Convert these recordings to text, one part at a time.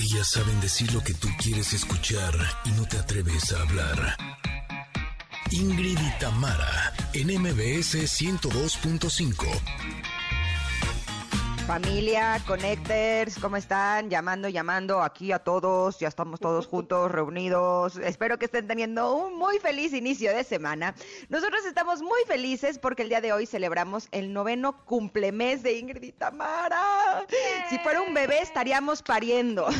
Ellas saben decir lo que tú quieres escuchar y no te atreves a hablar. Ingrid y Tamara, en MBS 102.5. Familia, Connectors, ¿cómo están? Llamando, llamando aquí a todos, ya estamos todos juntos, reunidos. Espero que estén teniendo un muy feliz inicio de semana. Nosotros estamos muy felices porque el día de hoy celebramos el noveno cumplemes de Ingrid y Tamara. Si fuera un bebé estaríamos pariendo.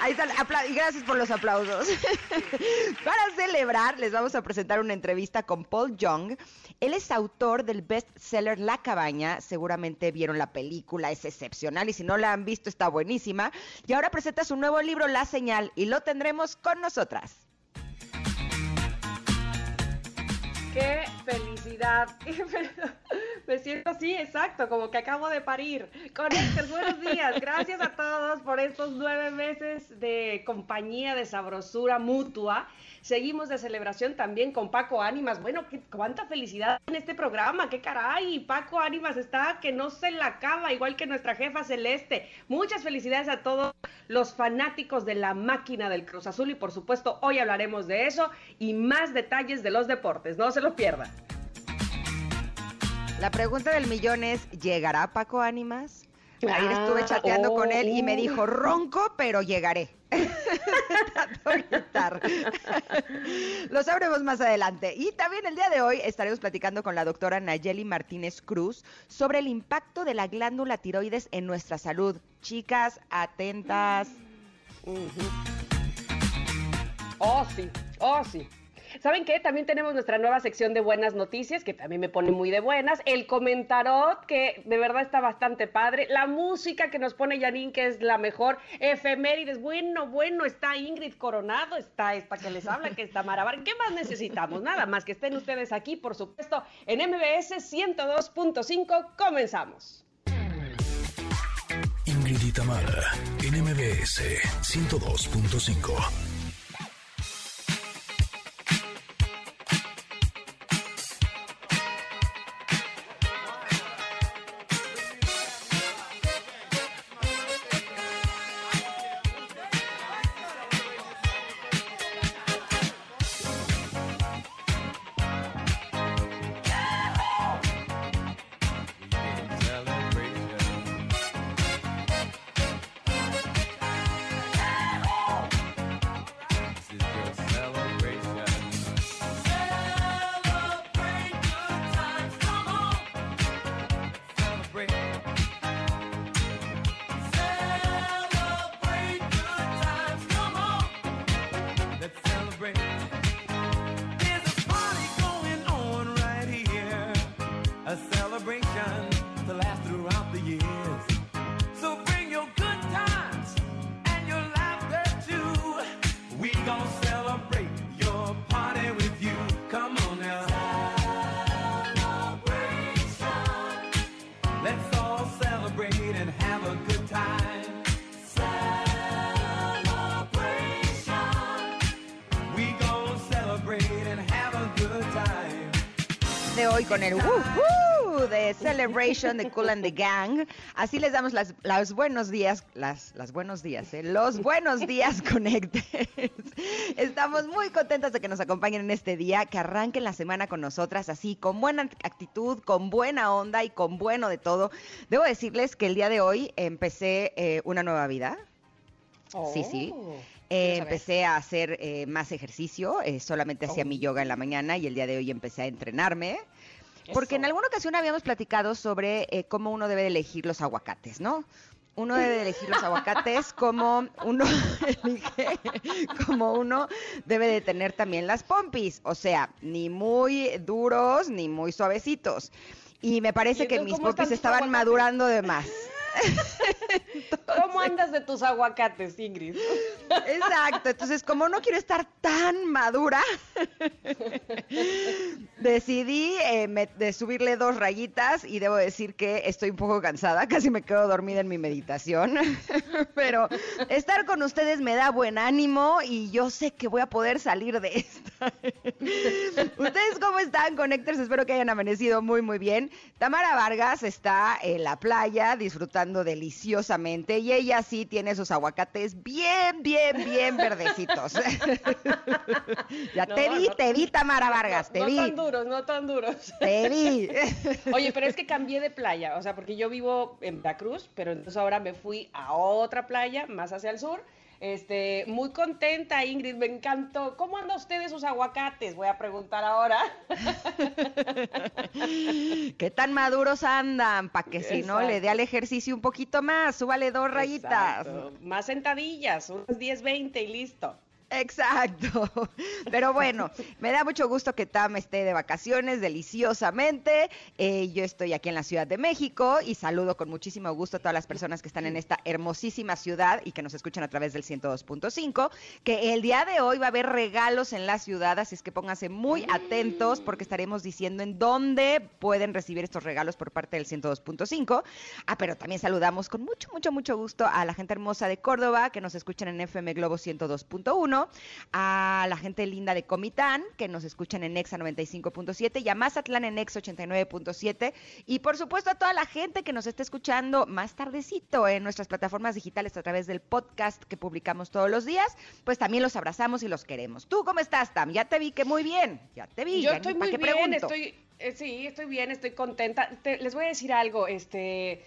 Ahí está, y gracias por los aplausos. Para celebrar, les vamos a presentar una entrevista con Paul Young. Él es autor del bestseller La Cabaña seguramente vieron la película, es excepcional y si no la han visto está buenísima. Y ahora presenta su nuevo libro La Señal y lo tendremos con nosotras. ¡Qué felicidad! Me siento así, exacto, como que acabo de parir. Conectors, buenos días. Gracias a todos por estos nueve meses de compañía, de sabrosura mutua. Seguimos de celebración también con Paco Ánimas. Bueno, qué, cuánta felicidad en este programa, qué caray. Paco Ánimas está que no se la acaba, igual que nuestra jefa Celeste. Muchas felicidades a todos los fanáticos de la máquina del Cruz Azul y por supuesto hoy hablaremos de eso y más detalles de los deportes. No se lo pierdan. La pregunta del millón es, ¿llegará Paco Ánimas? Ayer estuve chateando con él y me dijo, ronco, pero llegaré. Lo sabremos más adelante. Y también el día de hoy estaremos platicando con la doctora Nayeli Martínez Cruz sobre el impacto de la glándula tiroides en nuestra salud. Chicas, atentas. Oh, sí, oh, sí. ¿Saben qué? También tenemos nuestra nueva sección de buenas noticias, que también me pone muy de buenas. El comentarot, que de verdad está bastante padre. La música que nos pone Janine, que es la mejor. Efemérides, bueno, bueno, está Ingrid Coronado, está esta que les habla, que está Marabar. ¿Qué más necesitamos? Nada más que estén ustedes aquí, por supuesto, en MBS 102.5. Comenzamos. Ingrid y Tamara, en MBS 102.5. con el woohoo de Celebration de Cool and the Gang. Así les damos las, buenos días, las, las buenos días, ¿eh? los buenos días Connectors. Estamos muy contentas de que nos acompañen en este día, que arranquen la semana con nosotras así, con buena actitud, con buena onda y con bueno de todo. Debo decirles que el día de hoy empecé eh, una nueva vida. Sí, sí. Oh. Eh, empecé a hacer eh, más ejercicio, solamente hacía mi oh. yoga en la mañana y el día de hoy empecé a entrenarme. Porque en alguna ocasión habíamos platicado sobre eh, cómo uno debe elegir los aguacates, ¿no? Uno debe elegir los aguacates como uno elige, como uno debe de tener también las pompis, o sea, ni muy duros ni muy suavecitos. Y me parece que mis pompis estaban madurando de más. ¿Cómo andas de tus aguacates, Ingrid? Exacto, entonces como no quiero estar tan madura, decidí eh, de subirle dos rayitas y debo decir que estoy un poco cansada, casi me quedo dormida en mi meditación, pero estar con ustedes me da buen ánimo y yo sé que voy a poder salir de esta. ¿Ustedes cómo están, Connectors? Espero que hayan amanecido muy, muy bien. Tamara Vargas está en la playa disfrutando deliciosamente y ella sí tiene sus aguacates bien, bien, bien verdecitos. ya te vi, te vi, Tamara Vargas, te vi. No tan duros, no tan duros. Te vi. Oye, pero es que cambié de playa, o sea, porque yo vivo en Veracruz, pero entonces ahora me fui a otra playa, más hacia el sur. Este, muy contenta, Ingrid, me encantó. ¿Cómo andan ustedes sus aguacates? Voy a preguntar ahora. ¿Qué tan maduros andan? Para que si no le dé al ejercicio un poquito más, súbale dos rayitas. Más sentadillas, unas 10, 20 y listo. Exacto. Pero bueno, me da mucho gusto que Tam esté de vacaciones deliciosamente. Eh, yo estoy aquí en la Ciudad de México y saludo con muchísimo gusto a todas las personas que están en esta hermosísima ciudad y que nos escuchan a través del 102.5. Que el día de hoy va a haber regalos en la ciudad, así es que pónganse muy atentos porque estaremos diciendo en dónde pueden recibir estos regalos por parte del 102.5. Ah, pero también saludamos con mucho, mucho, mucho gusto a la gente hermosa de Córdoba que nos escuchan en FM Globo 102.1 a la gente linda de Comitán, que nos escuchan en Exa 95.7 y a Mazatlán en Exa 89.7 y por supuesto a toda la gente que nos está escuchando más tardecito en nuestras plataformas digitales a través del podcast que publicamos todos los días, pues también los abrazamos y los queremos. ¿Tú cómo estás, Tam? Ya te vi que muy bien, ya te vi. Yo estoy muy bien, estoy, eh, sí, estoy bien, estoy contenta. les voy a decir algo, este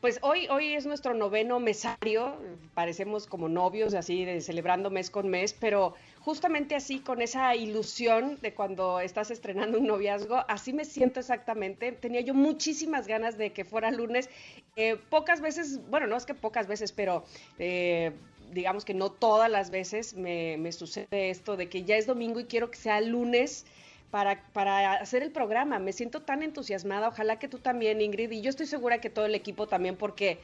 pues hoy, hoy es nuestro noveno mesario, parecemos como novios, así, de, celebrando mes con mes, pero justamente así, con esa ilusión de cuando estás estrenando un noviazgo, así me siento exactamente. Tenía yo muchísimas ganas de que fuera lunes. Eh, pocas veces, bueno, no es que pocas veces, pero... Eh, digamos que no todas las veces me, me sucede esto de que ya es domingo y quiero que sea lunes para, para hacer el programa. Me siento tan entusiasmada, ojalá que tú también, Ingrid, y yo estoy segura que todo el equipo también, porque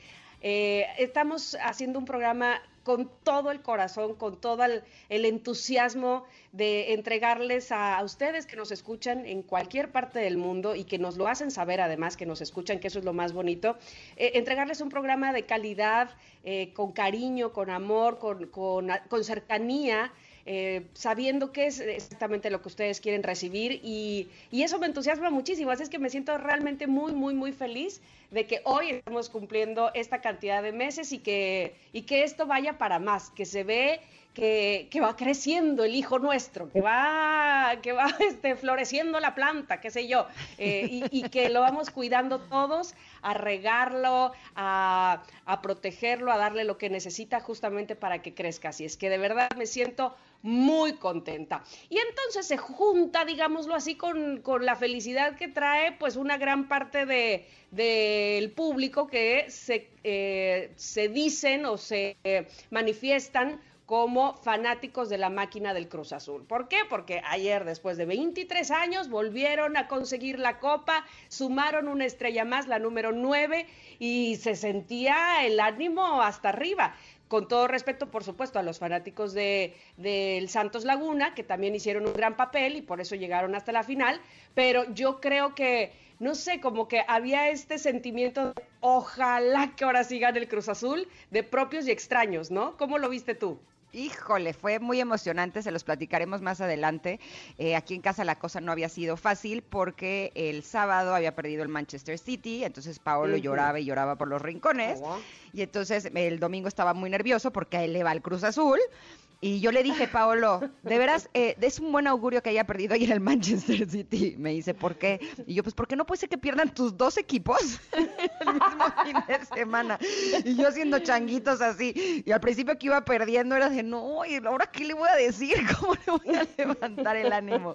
eh, estamos haciendo un programa con todo el corazón, con todo el, entusiasmo de entregarles a, ustedes que nos escuchan en cualquier parte del mundo y que nos lo hacen saber además, que nos escuchan, que eso es lo más bonito, eh, entregarles un programa de calidad, eh, con cariño, con amor, con, con, con cercanía eh, sabiendo qué es exactamente lo que ustedes quieren recibir y, y, eso me entusiasma muchísimo, así es que me siento realmente muy, muy, muy feliz de que hoy estamos cumpliendo esta cantidad de meses y que, y que esto vaya para más, que se ve que, va creciendo el hijo nuestro, que va, que va este, floreciendo la planta, qué sé yo, eh, y, que lo vamos cuidando todos, a regarlo, a, a, protegerlo, a darle lo que necesita justamente para que crezca. Así es que de verdad me siento muy contenta. Y entonces se junta, digámoslo así, con, con la felicidad que trae pues una gran parte de, del público que se, eh, se dicen o se eh, manifiestan como fanáticos de la máquina del Cruz Azul. ¿Por qué? Porque ayer, después de 23 años, volvieron a conseguir la copa, sumaron una estrella más, la número 9, y se sentía el ánimo hasta arriba. Con todo respeto, por supuesto, a los fanáticos del de, Santos Laguna, que también hicieron un gran papel y por eso llegaron hasta la final, pero yo creo que, no sé, como que había este sentimiento, ojalá que ahora sigan el Cruz Azul, de propios y extraños, ¿no? ¿Cómo lo viste tú? Híjole, fue muy emocionante, se los platicaremos más adelante. Eh, aquí en casa la cosa no había sido fácil porque el sábado había perdido el Manchester City, entonces Paolo lloraba y lloraba por los rincones. Y entonces el domingo estaba muy nervioso porque a él le va el Cruz Azul. Y yo le dije, Paolo, de veras, eh, es un buen augurio que haya perdido ayer el Manchester City. Me dice, ¿por qué? Y yo, pues, ¿por qué no puede ser que pierdan tus dos equipos el mismo fin de semana? Y yo haciendo changuitos así. Y al principio que iba perdiendo era de, no, ¿y ahora qué le voy a decir? ¿Cómo le voy a levantar el ánimo?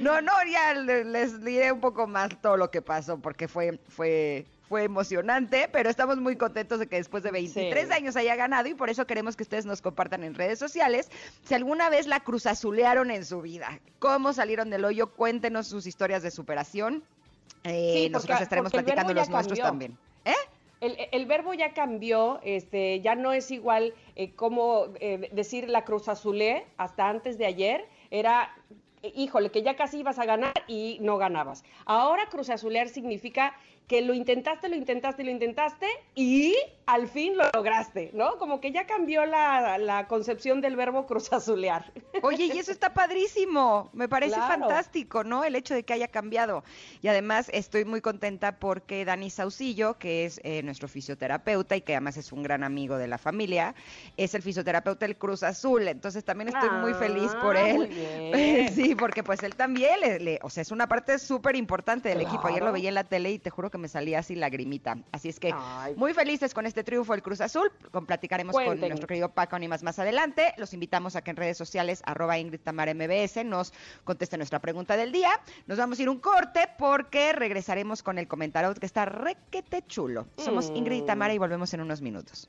No, no, ya les diré un poco más todo lo que pasó, porque fue, fue, fue emocionante, pero estamos muy contentos de que después de 23 años haya ganado y por eso queremos que ustedes nos compartan en redes sociales si alguna vez la cruzazulearon en su vida, cómo salieron del hoyo, cuéntenos sus historias de superación. Eh, nosotros estaremos platicando los nuestros también. ¿Eh? El, verbo ya cambió, este, ya no es igual eh, como eh, decir la cruz hasta antes de ayer, era híjole, que ya casi ibas a ganar y no ganabas. Ahora Cruz Azulear significa que lo intentaste, lo intentaste, lo intentaste y al fin lo lograste, ¿no? Como que ya cambió la, concepción del verbo cruzazulear. Oye, y eso está padrísimo, me parece fantástico, ¿no? El hecho de que haya cambiado. Y además estoy muy contenta porque Dani Saucillo, que es eh, nuestro fisioterapeuta y que además es un gran amigo de la familia, es el fisioterapeuta del Cruz Azul, entonces también estoy muy feliz por ah, él. sí, porque pues él también, le, o sea, es una parte súper importante del equipo. Ayer lo veía en la tele y te juro que me salía así lagrimita. Así es que muy felices con este triunfo del Cruz Azul. Con, platicaremos con nuestro querido Paco Animas más adelante. Los invitamos a que en redes sociales, arroba Ingrid Tamar MBS, nos conteste nuestra pregunta del día. Nos vamos a ir un corte porque regresaremos con el comentario que está requete chulo. Somos Ingrid y Tamara y volvemos en unos minutos.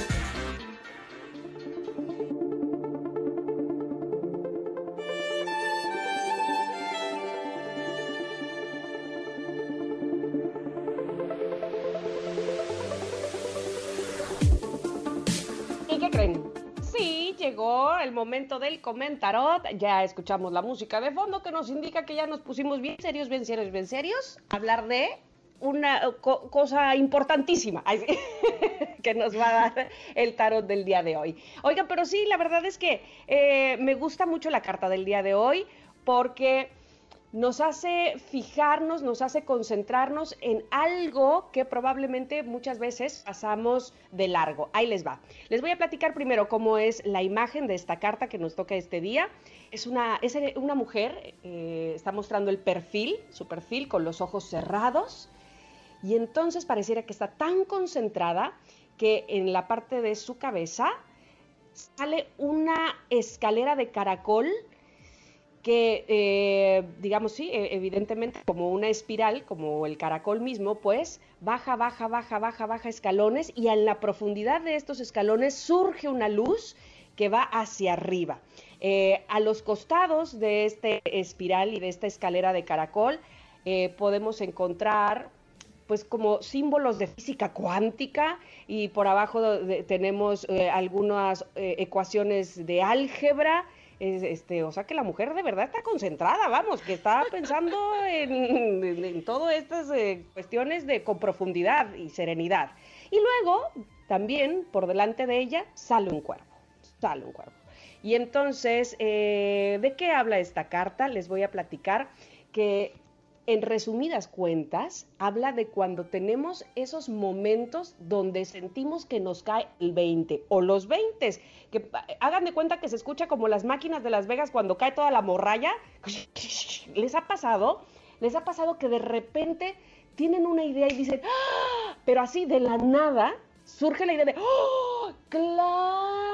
Del comentarot. Ya escuchamos la música de fondo que nos indica que ya nos pusimos bien serios, bien serios, bien serios. Hablar de una cosa importantísima que nos va a dar el tarot del día de hoy. Oigan, pero sí, la verdad es que eh, me gusta mucho la carta del día de hoy porque nos hace fijarnos, nos hace concentrarnos en algo que probablemente muchas veces pasamos de largo. Ahí les va. Les voy a platicar primero cómo es la imagen de esta carta que nos toca este día. Es una, es una mujer, eh, está mostrando el perfil, su perfil con los ojos cerrados. Y entonces pareciera que está tan concentrada que en la parte de su cabeza sale una escalera de caracol que, eh, digamos, sí, e, evidentemente como una espiral, como el caracol mismo, pues baja, baja, baja, baja, baja escalones y en la profundidad de estos escalones surge una luz que va hacia arriba. Eh, a los costados de este espiral y de esta escalera de caracol eh, podemos encontrar pues como símbolos de física cuántica y por abajo tenemos algunas ecuaciones de álgebra este, o sea que la mujer de verdad está concentrada, vamos, que está pensando en, todas estas eh, cuestiones de con profundidad y serenidad. Y luego, también por delante de ella, sale un cuerpo, sale un cuerpo. Y entonces, eh, ¿de qué habla esta carta? Les voy a platicar que en resumidas cuentas, habla de cuando tenemos esos momentos donde sentimos que nos cae el 20 o los 20, que hagan de cuenta que se escucha como las máquinas de Las Vegas cuando cae toda la morralla. ¿Les ha pasado? ¿Les ha pasado que de repente tienen una idea y dicen, ¡Ah! pero así de la nada surge la idea de, ¡Oh, claro!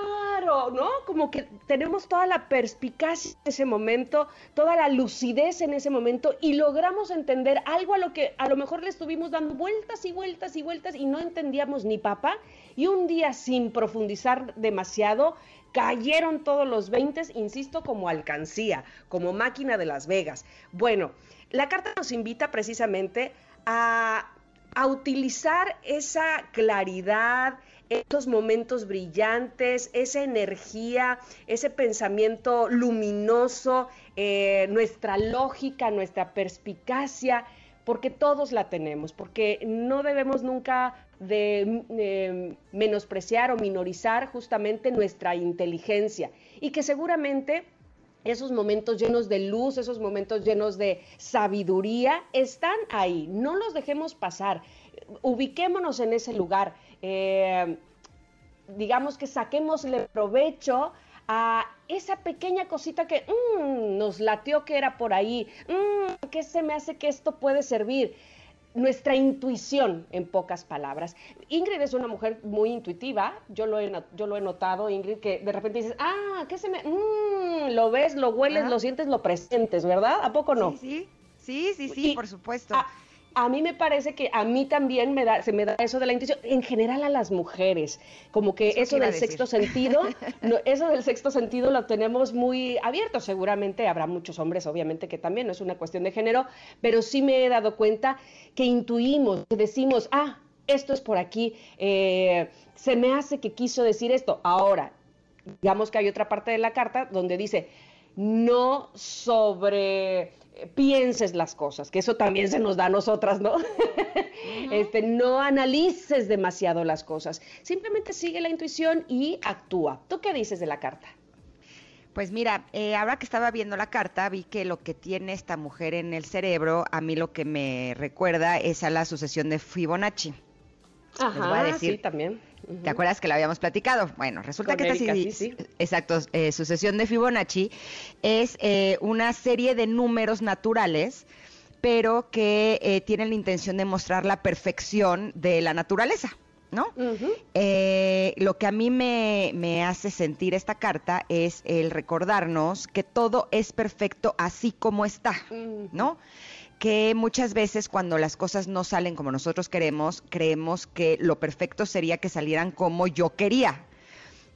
¿No? Como que tenemos toda la perspicacia en ese momento, toda la lucidez en ese momento y logramos entender algo a lo que a lo mejor le estuvimos dando vueltas y vueltas y vueltas y no entendíamos ni papá. Y un día sin profundizar demasiado, cayeron todos los 20, insisto, como alcancía, como máquina de Las Vegas. Bueno, la carta nos invita precisamente a a utilizar esa claridad, esos momentos brillantes, esa energía, ese pensamiento luminoso, eh, nuestra lógica, nuestra perspicacia, porque todos la tenemos, porque no debemos nunca eh, menospreciar o minorizar justamente nuestra inteligencia y que seguramente esos momentos llenos de luz, esos momentos llenos de sabiduría, están ahí. No los dejemos pasar. Ubiquémonos en ese lugar. Eh, digamos que saquémosle provecho a esa pequeña cosita que mm, nos latió que era por ahí, mm, que se me hace que esto puede servir. nuestra intuición, en pocas palabras. Ingrid es una mujer muy intuitiva, yo lo he, yo lo he notado, Ingrid, que de repente dices, ah, ¿qué se me...? Mm, lo ves, lo hueles, lo sientes, lo presentes, ¿verdad? ¿A poco no? Sí, sí, sí, sí, por supuesto. A, mí me parece que a mí también me da, se me da eso de la intuición, en general a las mujeres, como que eso, del sexto sentido, eso del sexto sentido lo tenemos muy abierto, seguramente habrá muchos hombres, obviamente, que también no es una cuestión de género, pero sí me he dado cuenta que intuimos, que decimos, ah, esto es por aquí, eh, se me hace que quiso decir esto. Ahora, digamos que hay otra parte de la carta donde dice, no sobre eh, pienses las cosas, que eso también se nos da a nosotras, ¿no? este, no analices demasiado las cosas, simplemente sigue la intuición y actúa. ¿Tú qué dices de la carta? Pues mira, eh, ahora que estaba viendo la carta, vi que lo que tiene esta mujer en el cerebro, a mí lo que me recuerda es a la sucesión de Fibonacci. Ajá, sí, también. ¿Te acuerdas que la habíamos platicado? Bueno, resulta que esta sí, exacto, eh, sucesión de Fibonacci es eh, una serie de números naturales, pero que eh, tienen la intención de mostrar la perfección de la naturaleza. ¿no? Eh, lo que a mí me, hace sentir esta carta es el recordarnos que todo es perfecto así como está, ¿no? Que muchas veces cuando las cosas no salen como nosotros queremos, creemos que lo perfecto sería que salieran como yo quería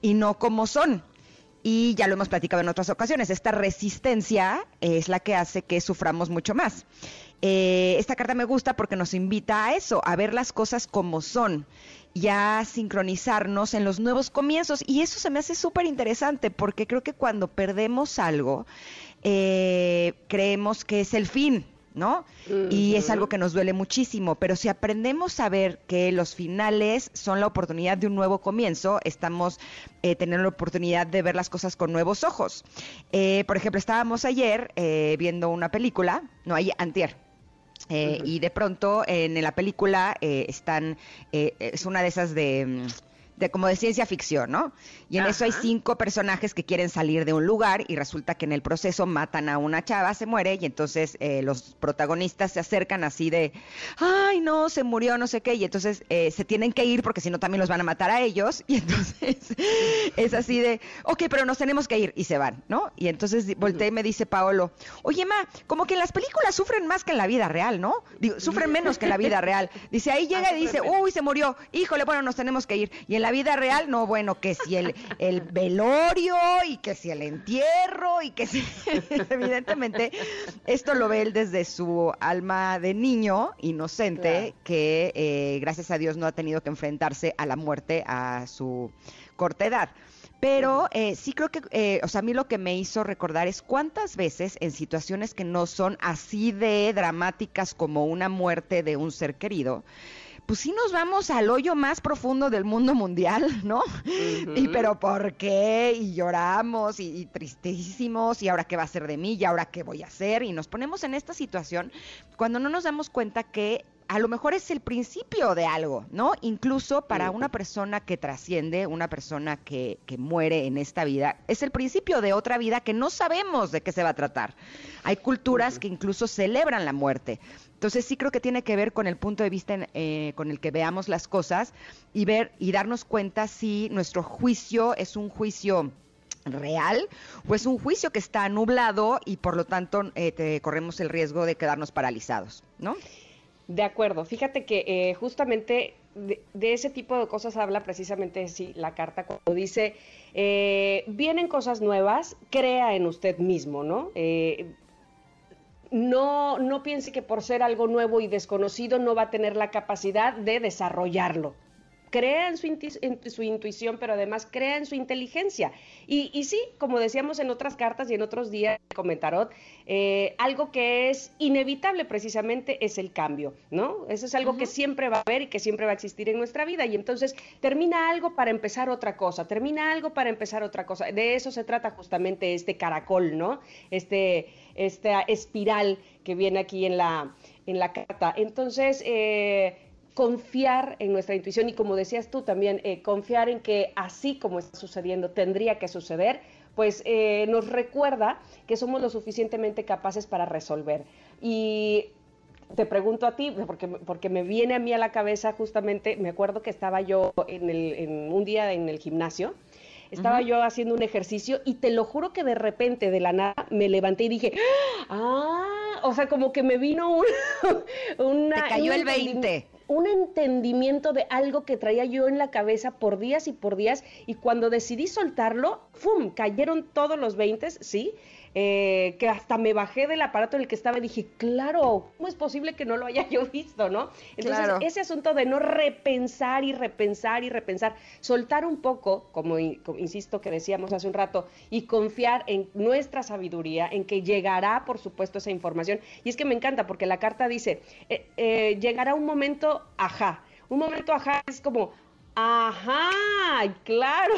y no como son. Y ya lo hemos platicado en otras ocasiones, esta resistencia es la que hace que suframos mucho más. Eh, esta carta me gusta porque nos invita a eso, a ver las cosas como son ya sincronizarnos en los nuevos comienzos. Y eso se me hace súper interesante porque creo que cuando perdemos algo, eh, creemos que es el fin, ¿no? Y es algo que nos duele muchísimo, pero si aprendemos a ver que los finales son la oportunidad de un nuevo comienzo, estamos eh, teniendo la oportunidad de ver las cosas con nuevos ojos. Eh, por ejemplo, estábamos ayer viendo una película, no, ayer, antier, eh, y de pronto en la película eh, están, eh, es una de esas de mm, de como de ciencia ficción, ¿no? Y en eso hay cinco personajes que quieren salir de un lugar y resulta que en el proceso matan a una chava, se muere y entonces eh, los protagonistas se acercan así de, ay no, se murió, no sé qué, y entonces eh, se tienen que ir porque si no también los van a matar a ellos y entonces es así de, ok, pero nos tenemos que ir y se van, ¿no? Y entonces volteé y me dice Paolo, oye Ma, como que en las películas sufren más que en la vida real, ¿no? Digo, sufren menos que en la vida real. Dice, ahí llega y dice, uy, se murió, híjole, bueno, nos tenemos que ir. Y en la vida real, no, bueno, que si el, el velorio y que si el entierro y que si, evidentemente, esto lo ve él desde su alma de niño inocente, que eh, gracias a Dios no ha tenido que enfrentarse a la muerte a su corta edad. Pero eh, sí creo que, eh, o sea, a mí lo que me hizo recordar es cuántas veces en situaciones que no son así de dramáticas como una muerte de un ser querido, pues sí nos vamos al hoyo más profundo del mundo mundial, ¿no? Y pero ¿por qué? Y lloramos y, tristísimos y ahora qué va a ser de mí y ahora qué voy a hacer y nos ponemos en esta situación cuando no nos damos cuenta que a lo mejor es el principio de algo, ¿no? Incluso para una persona que trasciende, una persona que, que, muere en esta vida, es el principio de otra vida que no sabemos de qué se va a tratar. Hay culturas que incluso celebran la muerte. Entonces sí creo que tiene que ver con el punto de vista eh, con el que veamos las cosas y ver y darnos cuenta si nuestro juicio es un juicio real o es un juicio que está nublado y por lo tanto eh, corremos el riesgo de quedarnos paralizados, ¿no? De acuerdo. Fíjate que eh, justamente de, ese tipo de cosas habla precisamente sí, la carta cuando dice, vienen cosas nuevas, crea en usted mismo, ¿no? no, no piense que por ser algo nuevo y desconocido no va a tener la capacidad de desarrollarlo. Crea en su, intuición, pero además crea en su inteligencia. Y, y, sí, como decíamos en otras cartas y en otros días de Comentarot, eh, algo que es inevitable precisamente es el cambio, ¿no? Eso es algo que siempre va a haber y que siempre va a existir en nuestra vida. Y entonces termina algo para empezar otra cosa, termina algo para empezar otra cosa. De eso se trata justamente este caracol, ¿no? Este esta espiral que viene aquí en la, en la carta. Entonces, eh, confiar en nuestra intuición y como decías tú también, eh, confiar en que así como está sucediendo, tendría que suceder, pues eh, nos recuerda que somos lo suficientemente capaces para resolver. Y te pregunto a ti, porque, porque me viene a mí a la cabeza justamente, me acuerdo que estaba yo en, el, en un día en el gimnasio, estaba yo haciendo un ejercicio y te lo juro que de repente, de la nada, me levanté y dije, ah, o sea, como que me vino un, una... Te cayó el 20 un entendimiento de algo que traía yo en la cabeza por días y por días y cuando decidí soltarlo, ¡fum! Cayeron todos los 20, ¿sí? Eh, que hasta me bajé del aparato en el que estaba y dije, claro, ¿cómo es posible que no lo haya yo visto, no? Entonces, ese asunto de no repensar y repensar y repensar, soltar un poco, como, insisto que decíamos hace un rato, y confiar en nuestra sabiduría, en que llegará, por supuesto, esa información. Y es que me encanta porque la carta dice, eh, eh, llegará un momento, ajá. Un momento, ajá, es como, Ajá, claro.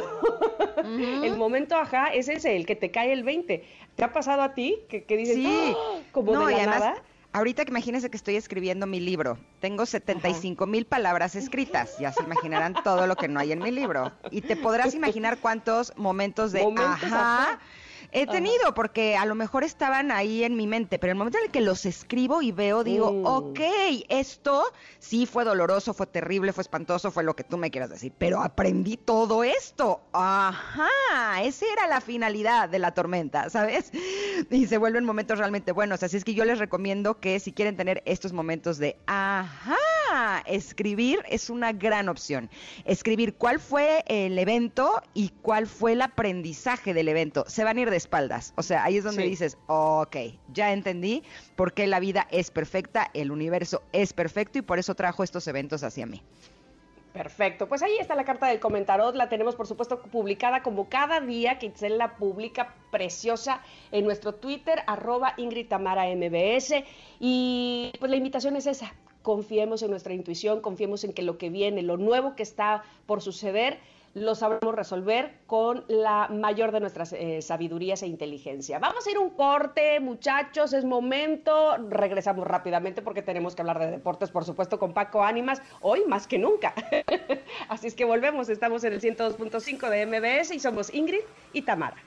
El momento ajá es ese, el que te cae el 20. ¿Te ha pasado a ti que, que dices, sí. ¡Ah! como no, de la nada? Ahorita que imagínense que estoy escribiendo mi libro, tengo 75 mil palabras escritas, ya se imaginarán todo lo que no hay en mi libro. Y te podrás imaginar cuántos momentos de ajá He tenido, porque a lo mejor estaban ahí en mi mente, pero el momento en el que los escribo y veo, digo, mm. ok, esto sí fue doloroso, fue terrible, fue espantoso, fue lo que tú me quieras decir, pero aprendí todo esto. Ajá, esa era la finalidad de la tormenta, ¿sabes? Y se vuelven momentos realmente buenos. Así es que yo les recomiendo que si quieren tener estos momentos de, ajá, escribir es una gran opción. Escribir cuál fue el evento y cuál fue el aprendizaje del evento. Se van a ir de espaldas. O sea, ahí es donde dices, ok, ya entendí por qué la vida es perfecta, el universo es perfecto y por eso trajo estos eventos hacia mí. Perfecto, pues ahí está la carta del comentarot, la tenemos por supuesto publicada como cada día que Itzel la publica preciosa en nuestro Twitter, arroba Ingrid Tamara MBS y pues la invitación es esa, confiemos en nuestra intuición, confiemos en que lo que viene, lo nuevo que está por suceder, lo sabremos resolver con la mayor de nuestras eh, sabidurías e inteligencia. Vamos a ir un corte, muchachos, es momento. Regresamos rápidamente porque tenemos que hablar de deportes, por supuesto, con Paco Ánimas, hoy más que nunca. Así es que volvemos, estamos en el 102.5 de MBS y somos Ingrid y Tamara.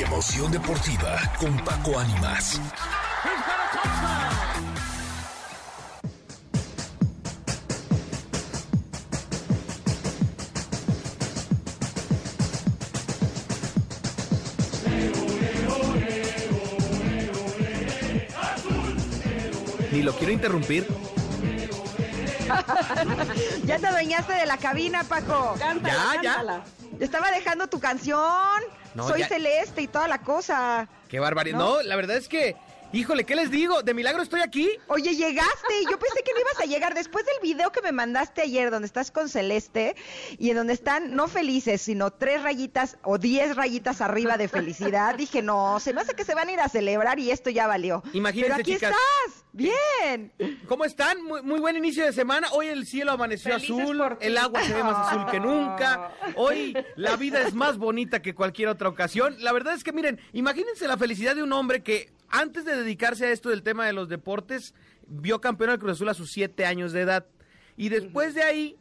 Y emoción deportiva con Paco Ánimas. lo quiero interrumpir. ya te adueñaste de la cabina, Paco. ya, ya. Estaba dejando tu canción. Soy celeste y toda la cosa. Qué barbaridad. no, la verdad es que Híjole, ¿qué les digo? ¿De milagro estoy aquí? Oye, llegaste. Yo pensé que no ibas a llegar. Después del video que me mandaste ayer, donde estás con Celeste y en donde están no felices, sino tres rayitas o diez rayitas arriba de felicidad, dije, no, se me hace que se van a ir a celebrar y esto ya valió. Imagínense, Pero aquí estás. Bien. ¿Cómo están? Muy, buen inicio de semana. Hoy el cielo amaneció azul, el agua se ve más azul que nunca. Hoy la vida es más bonita que cualquier otra ocasión. La verdad es que miren, imagínense la felicidad de un hombre que antes de dedicarse a esto del tema de los deportes, vio campeón al Cruz Azul a sus siete años de edad. Y después de ahí,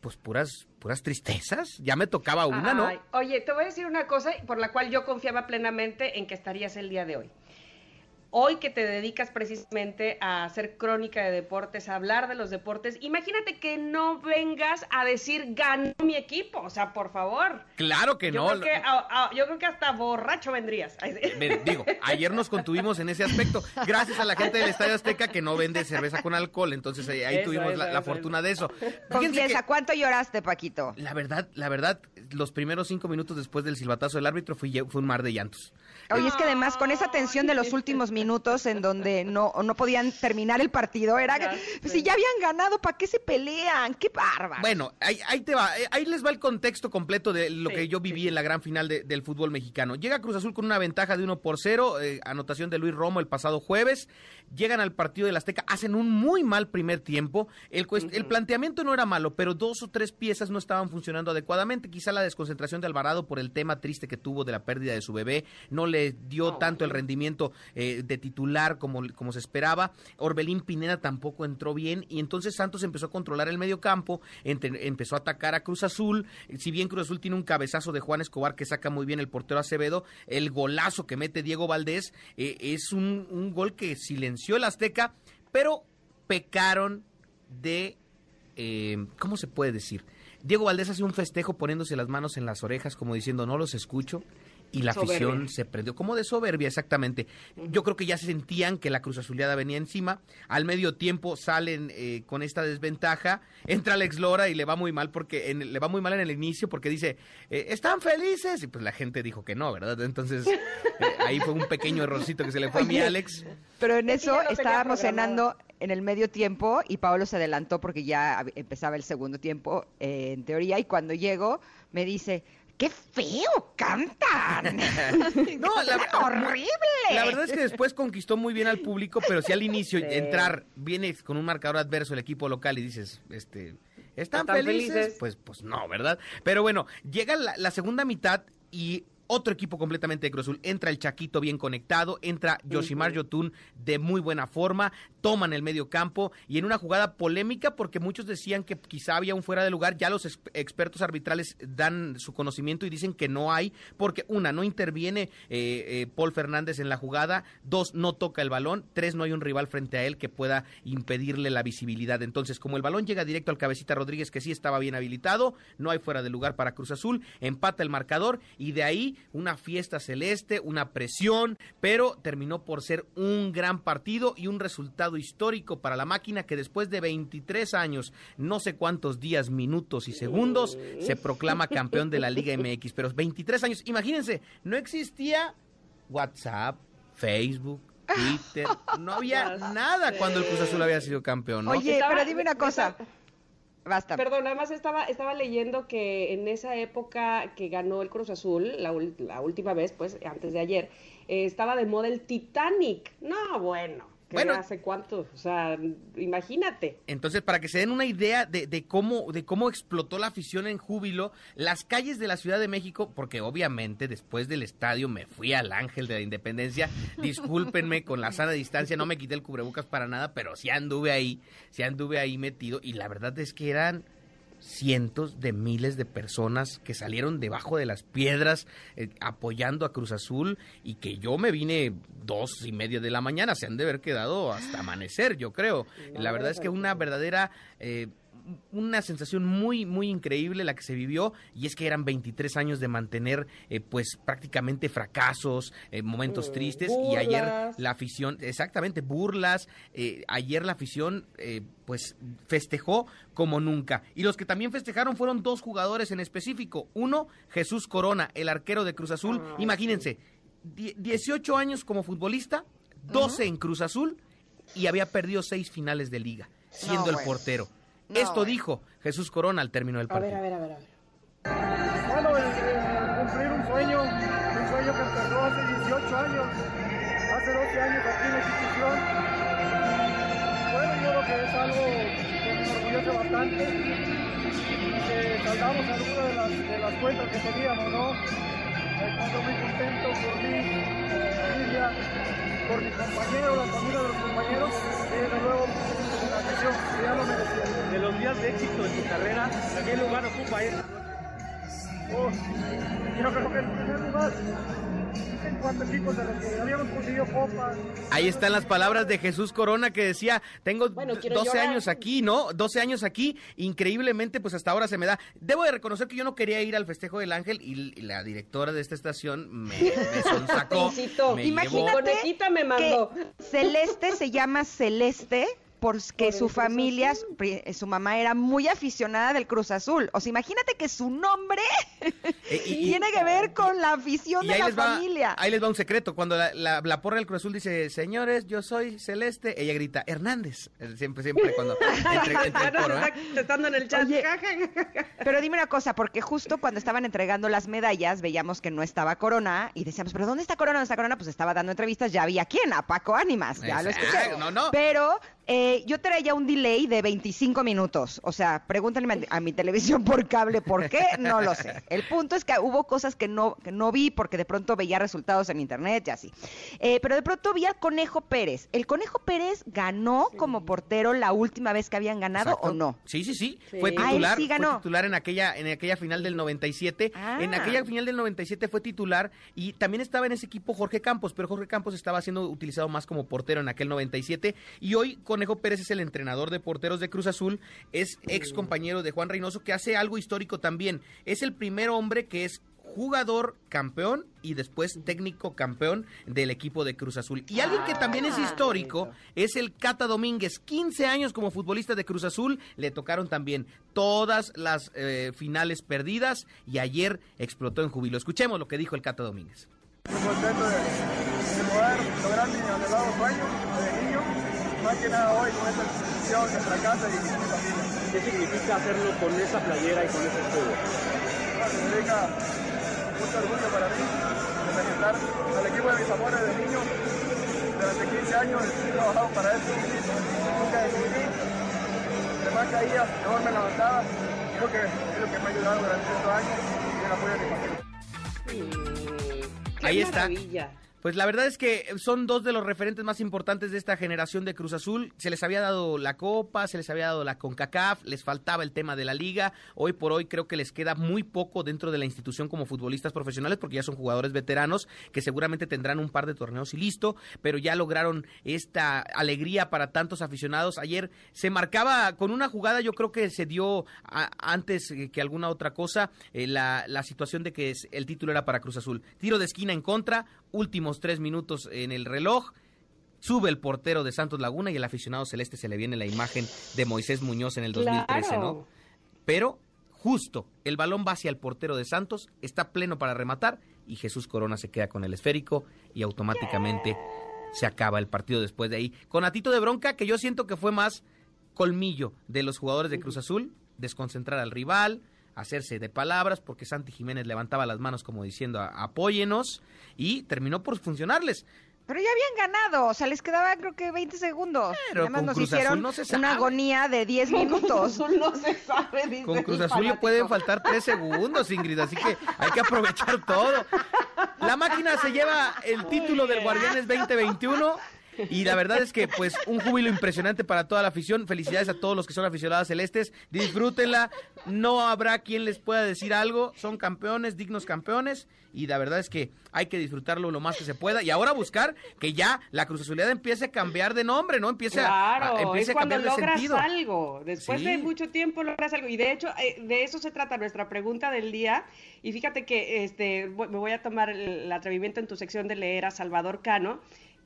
pues puras, puras tristezas. Ya me tocaba una, ¿no? Oye, te voy a decir una cosa por la cual yo confiaba plenamente en que estarías el día de hoy. Hoy que te dedicas precisamente a hacer crónica de deportes, a hablar de los deportes, imagínate que no vengas a decir ganó mi equipo, o sea, por favor. Claro que yo no. Creo que, yo creo que hasta borracho vendrías. Digo, ayer nos contuvimos en ese aspecto, gracias a la gente del Estadio Azteca que no vende cerveza con alcohol, entonces ahí, tuvimos la, fortuna de eso. Confiesa, ¿cuánto lloraste, Paquito? La verdad, la verdad, los primeros cinco minutos después del silbatazo del árbitro fue, fue un mar de llantos. Oye, es que además con esa tensión de los últimos minutos en donde no, no podían terminar el partido, era pues, si ya habían ganado, ¿para qué se pelean? ¡Qué bárbaro! Bueno, ahí, ahí, te va, eh, ahí les va el contexto completo de lo que yo viví en la gran final del fútbol mexicano. Llega Cruz Azul con una ventaja de 1 por 0, eh, anotación de Luis Romo el pasado jueves, llegan al partido del Azteca, hacen un muy mal primer tiempo, el, el planteamiento no era malo, pero dos o tres piezas no estaban funcionando adecuadamente, quizá la desconcentración de Alvarado por el tema triste que tuvo de la pérdida de su bebé, no le dio tanto el rendimiento eh, de titular como, como se esperaba. Orbelín Pineda tampoco entró bien y entonces Santos empezó a controlar el medio campo, empezó a atacar a Cruz Azul. Si bien Cruz Azul tiene un cabezazo de Juan Escobar que saca muy bien el portero Acevedo, el golazo que mete Diego Valdés eh, es un, un gol que silenció el Azteca, pero pecaron de... Eh, ¿Cómo se puede decir? Diego Valdés hace un festejo poniéndose las manos en las orejas como diciendo no los escucho y la afición se prendió como de soberbia exactamente. Yo creo que ya se sentían que la Cruz Azuleada venía encima. Al medio tiempo salen eh, con esta desventaja. Entra Alex Lora y le va muy mal porque le va muy mal en el inicio porque dice eh, están felices y pues la gente dijo que no, ¿verdad? Entonces eh, ahí fue un pequeño errorcito que se le fue a mi Alex. Pero en eso estábamos cenando en el medio tiempo y Pablo se adelantó porque ya empezaba el segundo tiempo en teoría y cuando llego me dice ¡Qué feo cantan! no, la, horrible. La verdad es que después conquistó muy bien al público, pero si al inicio entrar viene con un marcador adverso el equipo local y dices, este, ¿están, felices? Pues, pues no, ¿verdad? Pero bueno, llega la segunda mitad y otro equipo completamente de Cruz Azul. Entra el Chaquito bien conectado, entra Yoshimar Yotun de muy buena forma, toman el medio campo y en una jugada polémica porque muchos decían que quizá había un fuera de lugar, ya los expertos arbitrales dan su conocimiento y dicen que no hay porque una, no interviene eh, eh, Paul Fernández en la jugada, dos, no toca el balón, tres, no hay un rival frente a él que pueda impedirle la visibilidad. Entonces, como el balón llega directo al cabecita Rodríguez que sí estaba bien habilitado, no hay fuera de lugar para Cruz Azul, empata el marcador y de ahí una fiesta celeste, una presión, pero terminó por ser un gran partido y un resultado histórico para la máquina que después de 23 años, no sé cuántos días, minutos y segundos, se proclama campeón de la Liga MX. Pero 23 años, imagínense, no existía WhatsApp, Facebook, Twitter, no había nada cuando el Cruz Azul había sido campeón, ¿no? Oye, pero dime una cosa. Basta. Perdón, además estaba, estaba leyendo que en esa época que ganó el Cruz Azul, la, la última vez, pues antes de ayer, eh, estaba de moda el Titanic. No, bueno bueno, hace cuánto, o sea, imagínate. Entonces, para que se den una idea de, cómo, de cómo explotó la afición en júbilo, las calles de la Ciudad de México, porque obviamente después del estadio me fui al Ángel de la Independencia, discúlpenme con la sana distancia, no me quité el cubrebocas para nada, pero sí anduve ahí, sí anduve ahí metido, y la verdad es que eran cientos de miles de personas que salieron debajo de las piedras eh, apoyando a Cruz Azul y que yo me vine dos y media de la mañana, se han de haber quedado hasta amanecer, yo creo. La verdad es que una verdadera eh, una sensación muy, muy increíble la que se vivió y es que eran 23 años de mantener eh, pues prácticamente fracasos, eh, momentos mm, tristes y ayer la afición, exactamente, burlas, eh, ayer la afición pues festejó como nunca. Y los que también festejaron fueron dos jugadores en específico. Uno, Jesús Corona, el arquero de Cruz Azul. Ah, Imagínense, 18 años como futbolista, 12 en Cruz Azul y había perdido seis finales de liga, siendo el portero. Esto dijo Jesús Corona al término del partido. A ver, a ver, a ver. Bueno, cumplir un sueño, un sueño que empezó hace 18 años, hace 12 años aquí en la institución. Bueno, yo creo que es algo que me orgullece bastante que saldamos alguna de las, de las cuentas que teníamos, ¿no? Estoy muy contento por mí, por mi familia, por mis compañeros, la familia de los compañeros, y desde luego de los días de éxito de tu carrera, ¿qué lugar ocupa eso? Oh, yo creo que en primer lugar en cuanto equipos de los que habíamos conseguido copas. Ahí están las palabras de Jesús Corona que decía, tengo 12 años aquí, ¿no? 12 años aquí, increíblemente pues hasta ahora se me da. Debo de reconocer que yo no quería ir al festejo del Ángel y, la directora de esta estación me, me sonsacó. me Imagínate me mandó. Que Celeste se llama Celeste porque su familia, su, mamá era muy aficionada del Cruz Azul. O sea, imagínate que su nombre eh, tiene que ver con la afición de la familia. ahí les va un secreto. Cuando la, la, porra del Cruz Azul dice, señores, yo soy Celeste, ella grita, Hernández. Siempre, siempre cuando Estando en el chat. pero dime una cosa, porque justo cuando estaban entregando las medallas, veíamos que no estaba Corona y decíamos, pero ¿dónde está Corona? ¿Dónde está Corona? Pues estaba dando entrevistas, ya había quién, a Paco Ánimas, ya lo escuché. No, no. Pero eh, yo traía un delay de 25 minutos. O sea, pregúntenme a mi televisión por cable por qué, no lo sé. El punto es que hubo cosas que no, que no vi porque de pronto veía resultados en internet y así. Eh, pero de pronto vi al Conejo Pérez. ¿El Conejo Pérez ganó como portero la última vez que habían ganado o no? Sí, sí, sí. Fue ah, titular. sí ganó. Fue titular en aquella, en aquella final del 97. En ah. aquella final del 97 fue titular y también estaba en ese equipo Jorge Campos, pero Jorge Campos estaba siendo utilizado más como portero en aquel 97 y hoy con Conejo Pérez es el entrenador de porteros de Cruz Azul, es ex compañero de Juan Reynoso, que hace algo histórico también. Es el primer hombre que es jugador campeón y después técnico campeón del equipo de Cruz Azul. Y alguien que también es ah, histórico es el Cata Domínguez. 15 años como futbolista de Cruz Azul, le tocaron también todas las eh, finales perdidas y ayer explotó en júbilo. Escuchemos lo que dijo el Cata Domínguez. Muy contento de, poder lograr mi anhelado sueño de más que nada hoy con esta institución, nuestra casa y mi familia. ¿Qué significa hacerlo con esa playera y con ese escudo? significa mucho orgullo para mí representar al equipo de mis amores de niño. Durante 15 años he trabajado para eso. Nunca decidí. Además caía, mejor me levantaba. Creo que es lo que me ha ayudado durante estos años y el apoyo de mi familia. Ahí está. Pues la verdad es que son dos de los referentes más importantes de esta generación de Cruz Azul. Se les había dado la Copa, se les había dado la CONCACAF, les faltaba el tema de la liga. Hoy por hoy creo que les queda muy poco dentro de la institución como futbolistas profesionales porque ya son jugadores veteranos que seguramente tendrán un par de torneos y listo, pero ya lograron esta alegría para tantos aficionados. Ayer se marcaba con una jugada, yo creo que se dio antes que alguna otra cosa, eh, la, la situación de que el título era para Cruz Azul. Tiro de esquina en contra, últimos tres minutos en el reloj. Sube el portero de Santos Laguna y el aficionado celeste se le viene la imagen de Moisés Muñoz en el 2013, ¿no? Pero justo el balón va hacia el portero de Santos, está pleno para rematar y Jesús Corona se queda con el esférico y automáticamente se acaba el partido después de ahí. Con Atito de bronca que yo siento que fue más colmillo de los jugadores de Cruz Azul, desconcentrar al rival, hacerse de palabras, porque Santi Jiménez levantaba las manos como diciendo apóyenos y terminó por funcionarles. Pero ya habían ganado, o sea, les quedaba creo que 20 segundos. Pero Además nos hicieron una agonía de 10 minutos. no se sabe, Con Cruz Azul le pueden faltar 3 segundos, Ingrid, así que hay que aprovechar todo. La máquina se lleva el título del Guardianes 2021 y la verdad es que, pues, un júbilo impresionante para toda la afición. Felicidades a todos los que son aficionados celestes. Disfrútenla. No habrá quien les pueda decir algo. Son campeones, dignos campeones. Y la verdad es que hay que disfrutarlo lo más que se pueda. Y ahora buscar que ya la Cruz Azulidad empiece a cambiar de nombre, ¿no? Empiece a, empiece a cambiar de sentido. algo. Después de mucho tiempo logras algo. Y de hecho, eh, de eso se trata nuestra pregunta del día. Y fíjate que este me voy a tomar el atrevimiento en tu sección de leer a Salvador Cano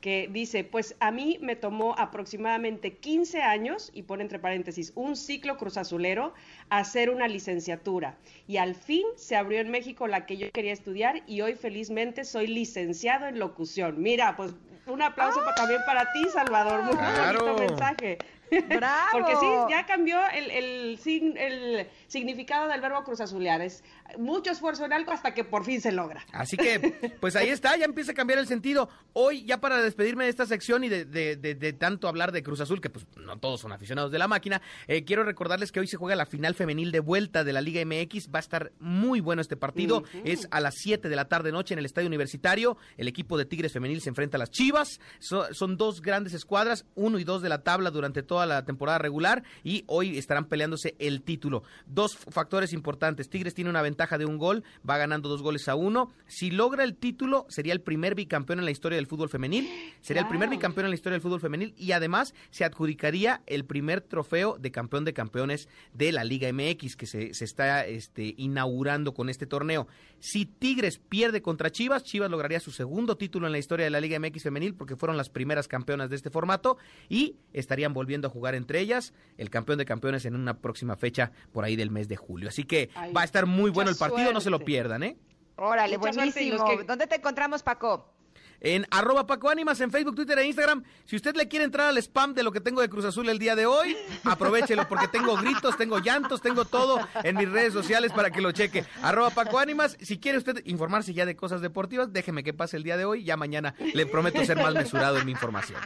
que dice, pues a mí me tomó aproximadamente 15 años, y pone entre paréntesis, un ciclo cruzazulero, hacer una licenciatura. Y al fin se abrió en México la que yo quería estudiar y hoy felizmente soy licenciado en locución. Mira, pues un aplauso también para ti, Salvador. Muy bonito mensaje. Bravo. Porque sí, ya cambió el, el, el, significado del verbo cruzazulear. Es mucho esfuerzo en algo hasta que por fin se logra. Así que, pues ahí está, ya empieza a cambiar el sentido. Hoy, ya para despedirme de esta sección y de, de, tanto hablar de Cruz Azul, que pues no todos son aficionados de la máquina, eh, quiero recordarles que hoy se juega la final femenil de vuelta de la Liga MX. Va a estar muy bueno este partido. Es a las 7 de la tarde noche en el Estadio Universitario. El equipo de Tigres Femenil se enfrenta a las Chivas. son dos grandes escuadras, uno y dos de la tabla durante todo toda la temporada regular y hoy estarán peleándose el título. Dos factores importantes. Tigres tiene una ventaja de un gol, va ganando dos goles a uno. Si logra el título, sería el primer bicampeón en la historia del fútbol femenil. Sería el primer bicampeón en la historia del fútbol femenil y además se adjudicaría el primer trofeo de campeón de campeones de la Liga MX que se, se está este, inaugurando con este torneo. Si Tigres pierde contra Chivas, Chivas lograría su segundo título en la historia de la Liga MX femenil porque fueron las primeras campeonas de este formato y estarían volviendo a jugar entre ellas el campeón de campeones en una próxima fecha por ahí del mes de julio. Así que va a estar muy bueno el partido, no se lo pierdan, ¿eh? Órale, buenísimo. ¿Dónde te encontramos, Paco? En arroba Paco Ánimas en Facebook, Twitter e Instagram. Si usted le quiere entrar al spam de lo que tengo de Cruz Azul el día de hoy, aprovechelo porque tengo gritos, tengo llantos, tengo todo en mis redes sociales para que lo cheque. Arroba Paco Ánimas. Si quiere usted informarse ya de cosas deportivas, déjeme que pase el día de hoy. Ya mañana le prometo ser más mesurado en mi información.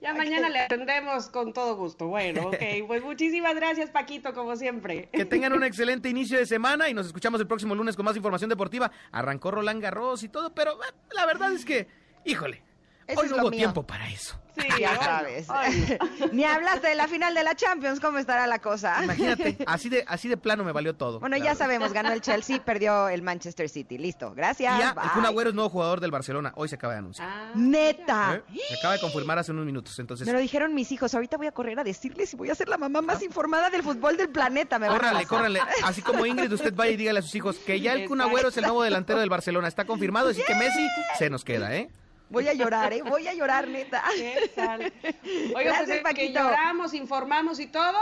Ya mañana le atendemos con todo gusto. Bueno, ok. Pues muchísimas gracias, Paquito, como siempre. Que tengan un excelente inicio de semana y nos escuchamos el próximo lunes con más información deportiva. Arrancó Roland Garros y todo, pero eh, la verdad es que híjole, hoy no hubo tiempo para eso. Sí, ya sabes. Ni hablas de la final de la Champions, ¿cómo estará la cosa? Imagínate, así de, así de plano me valió todo. Bueno, ya sabemos, ganó el Chelsea, perdió el Manchester City. Listo, gracias. ya, el Kun Agüero es nuevo jugador del Barcelona. Hoy se acaba de anunciar. Ah. Neta. ¿Eh? Se acaba de confirmar hace unos minutos. Entonces... Me lo dijeron mis hijos. Ahorita voy a correr a decirles y voy a ser la mamá más informada del fútbol del planeta. Me córrale, córrale. Así como Ingrid, usted vaya y dígale a sus hijos que ya el Kun Agüero es el nuevo delantero del Barcelona. Está confirmado, así que Messi se nos queda, ¿eh? Voy a llorar, ¿eh? Voy a llorar, neta. Oiga, pues que lloramos, informamos y todo.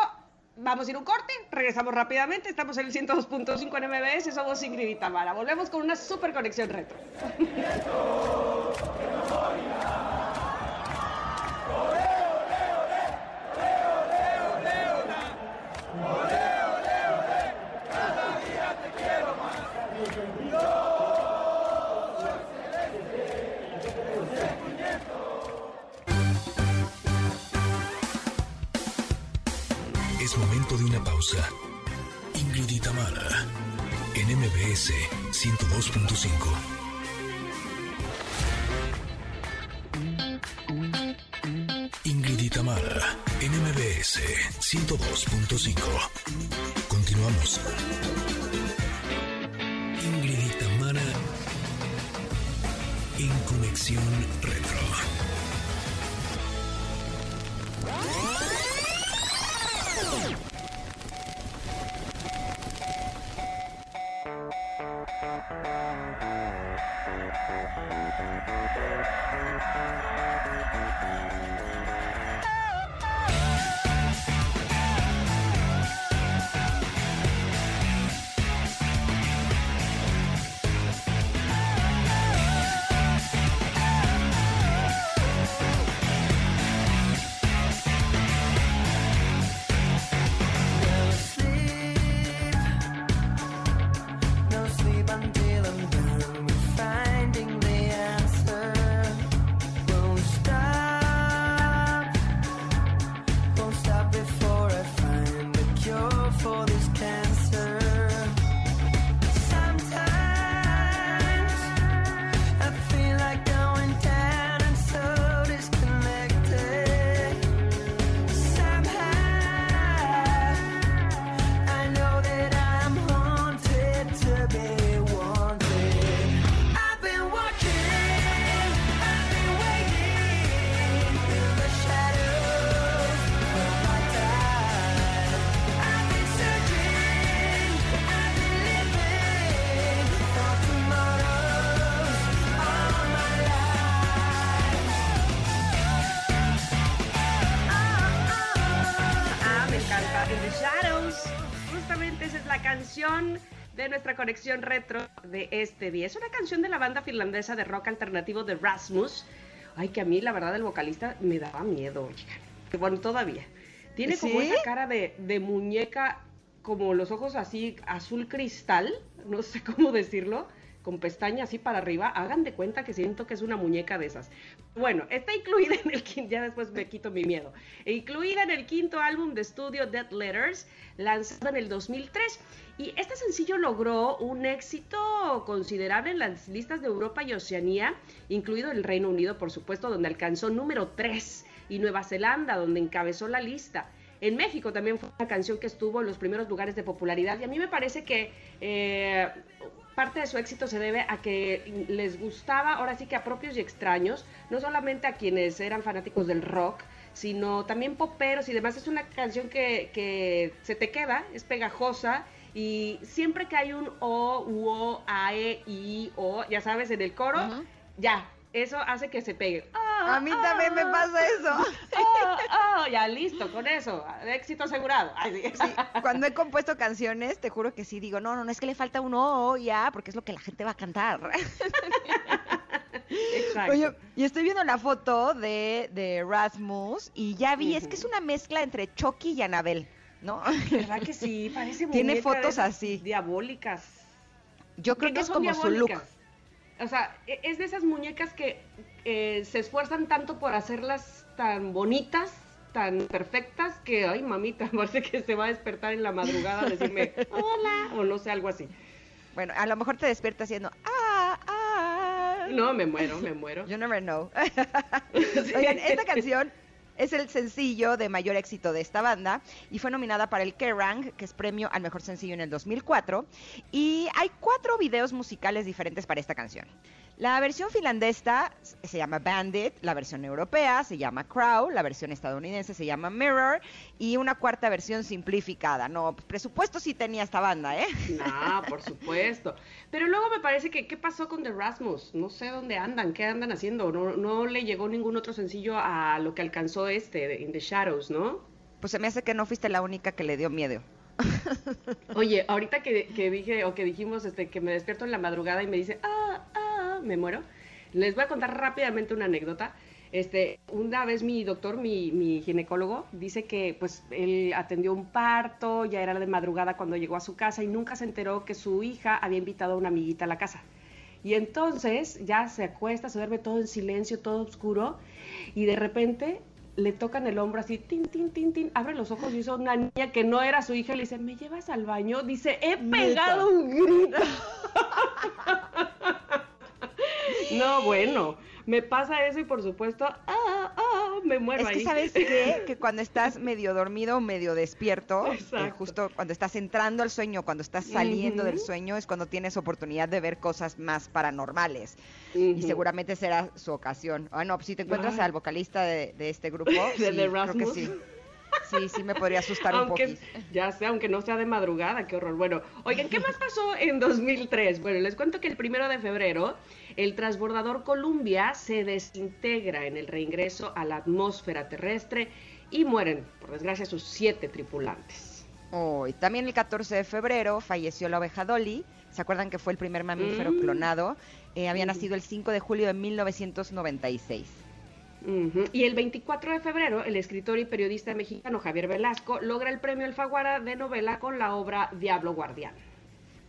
Vamos a ir un corte, regresamos rápidamente. Estamos en el 102.5 en MBS, somos Ingrid y Tamara. Volvemos con una super conexión retro. de una pausa. Ingrid y Tamara, en MBS 102.5. Ingrid y Tamara, en MBS 102.5. Continuamos. De nuestra conexión retro de este día. Es una canción de la banda finlandesa de rock alternativo de Rasmus. Ay, que a mí la verdad el vocalista me daba miedo, Bueno, todavía. Tiene como esa cara de, de muñeca, como los ojos así azul cristal, no sé cómo decirlo con pestaña así para arriba, hagan de cuenta que siento que es una muñeca de esas. Bueno, está incluida en el quinto, ya después me quito mi miedo, incluida en el quinto álbum de estudio Dead Letters, lanzado en el 2003. Y este sencillo logró un éxito considerable en las listas de Europa y Oceanía, incluido el Reino Unido, por supuesto, donde alcanzó número 3 y Nueva Zelanda, donde encabezó la lista. En México también fue una canción que estuvo en los primeros lugares de popularidad y a mí me parece que eh, parte de su éxito se debe a que les gustaba, ahora sí que a propios y extraños, no solamente a quienes eran fanáticos del rock, sino también poperos y demás. Es una canción que, que se te queda, es pegajosa y siempre que hay un O, U, O, A, E, I, O, ya sabes, en el coro, ya, eso hace que se pegue. a mí también me pasa eso. Oh, ya listo, con eso, éxito asegurado. cuando he compuesto canciones, te juro que sí digo, no, no, no es que le falta un O, ya, porque es lo que la gente va a cantar. Exacto. Oye, y estoy viendo la foto de, de Rasmus y ya vi, es que es una mezcla entre Chucky y Anabel. ¿no? ¿Verdad que sí? Parece Tiene fotos así. Diabólicas. Yo creo que, es como su look. O sea, e, es de esas muñecas que eh, se esfuerzan tanto por hacerlas tan bonitas, tan perfectas, que, ay, mamita, parece que se va a despertar en la madrugada a decirme, hola, o no sé, algo así. Bueno, a lo mejor te despierta haciendo, ah, ah. No, me muero, me muero. You never know. Oigan, esta canción es el sencillo de mayor éxito de esta banda y fue nominada para el Kerrang, que es premio al mejor sencillo en el 2004. Y hay cuatro videos musicales diferentes para esta canción. La versión finlandesa se llama Bandit, la versión europea se llama Crow, la versión estadounidense se llama Mirror y una cuarta versión simplificada. No, pues, presupuesto sí tenía esta banda, ¿eh? No, por supuesto. Pero luego me parece que, ¿qué pasó con The Rasmus? No sé dónde andan, qué andan haciendo. No, no le llegó ningún otro sencillo a lo que alcanzó este, In the Shadows, ¿no? Pues se me hace que no fuiste la única que le dio miedo. Oye, ahorita que, que, dije o que dijimos este, que me despierto en la madrugada y me dice, ah, ah, me muero, les voy a contar rápidamente una anécdota. Este, una vez mi doctor, mi, mi, ginecólogo, dice que pues él atendió un parto, ya era de madrugada cuando llegó a su casa y nunca se enteró que su hija había invitado a una amiguita a la casa. Y entonces ya se acuesta, se duerme todo en silencio, todo oscuro, y de repente le tocan el hombro así, tin, tin, tin, tin, abre los ojos y hizo una niña que no era su hija, le dice, ¿me llevas al baño? Dice, he pegado un grito. no, bueno, me pasa eso y por supuesto, ah, ah, me muero es que sabes qué? que cuando estás medio dormido, medio despierto, eh, justo cuando estás entrando al sueño, cuando estás saliendo del sueño, es cuando tienes oportunidad de ver cosas más paranormales. Y seguramente será su ocasión. Ah, no, pues si te encuentras al vocalista de, este grupo, sí, creo que sí. Sí, sí me podría asustar un poquito. Ya sé, aunque no sea de madrugada, qué horror. Bueno, oigan, ¿qué más pasó en 2003? Bueno, les cuento que el primero de febrero el transbordador Columbia se desintegra en el reingreso a la atmósfera terrestre y mueren, por desgracia, sus siete tripulantes. Oh, también el 14 de febrero falleció la oveja Dolly. ¿Se acuerdan que fue el primer mamífero mm. clonado? Eh, había nacido el 5 de julio de 1996. Y el 24 de febrero, el escritor y periodista mexicano Javier Velasco logra el premio Alfaguara de novela con la obra Diablo Guardián.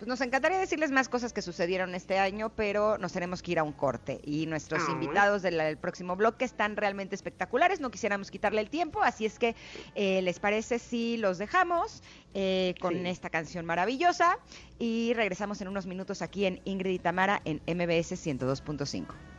Pues nos encantaría decirles más cosas que sucedieron este año, pero nos tenemos que ir a un corte. Y nuestros ah. invitados del, próximo bloque están realmente espectaculares, no quisiéramos quitarle el tiempo, así es que eh, les parece si los dejamos eh, con esta canción maravillosa y regresamos en unos minutos aquí en Ingrid y Tamara en MBS 102.5.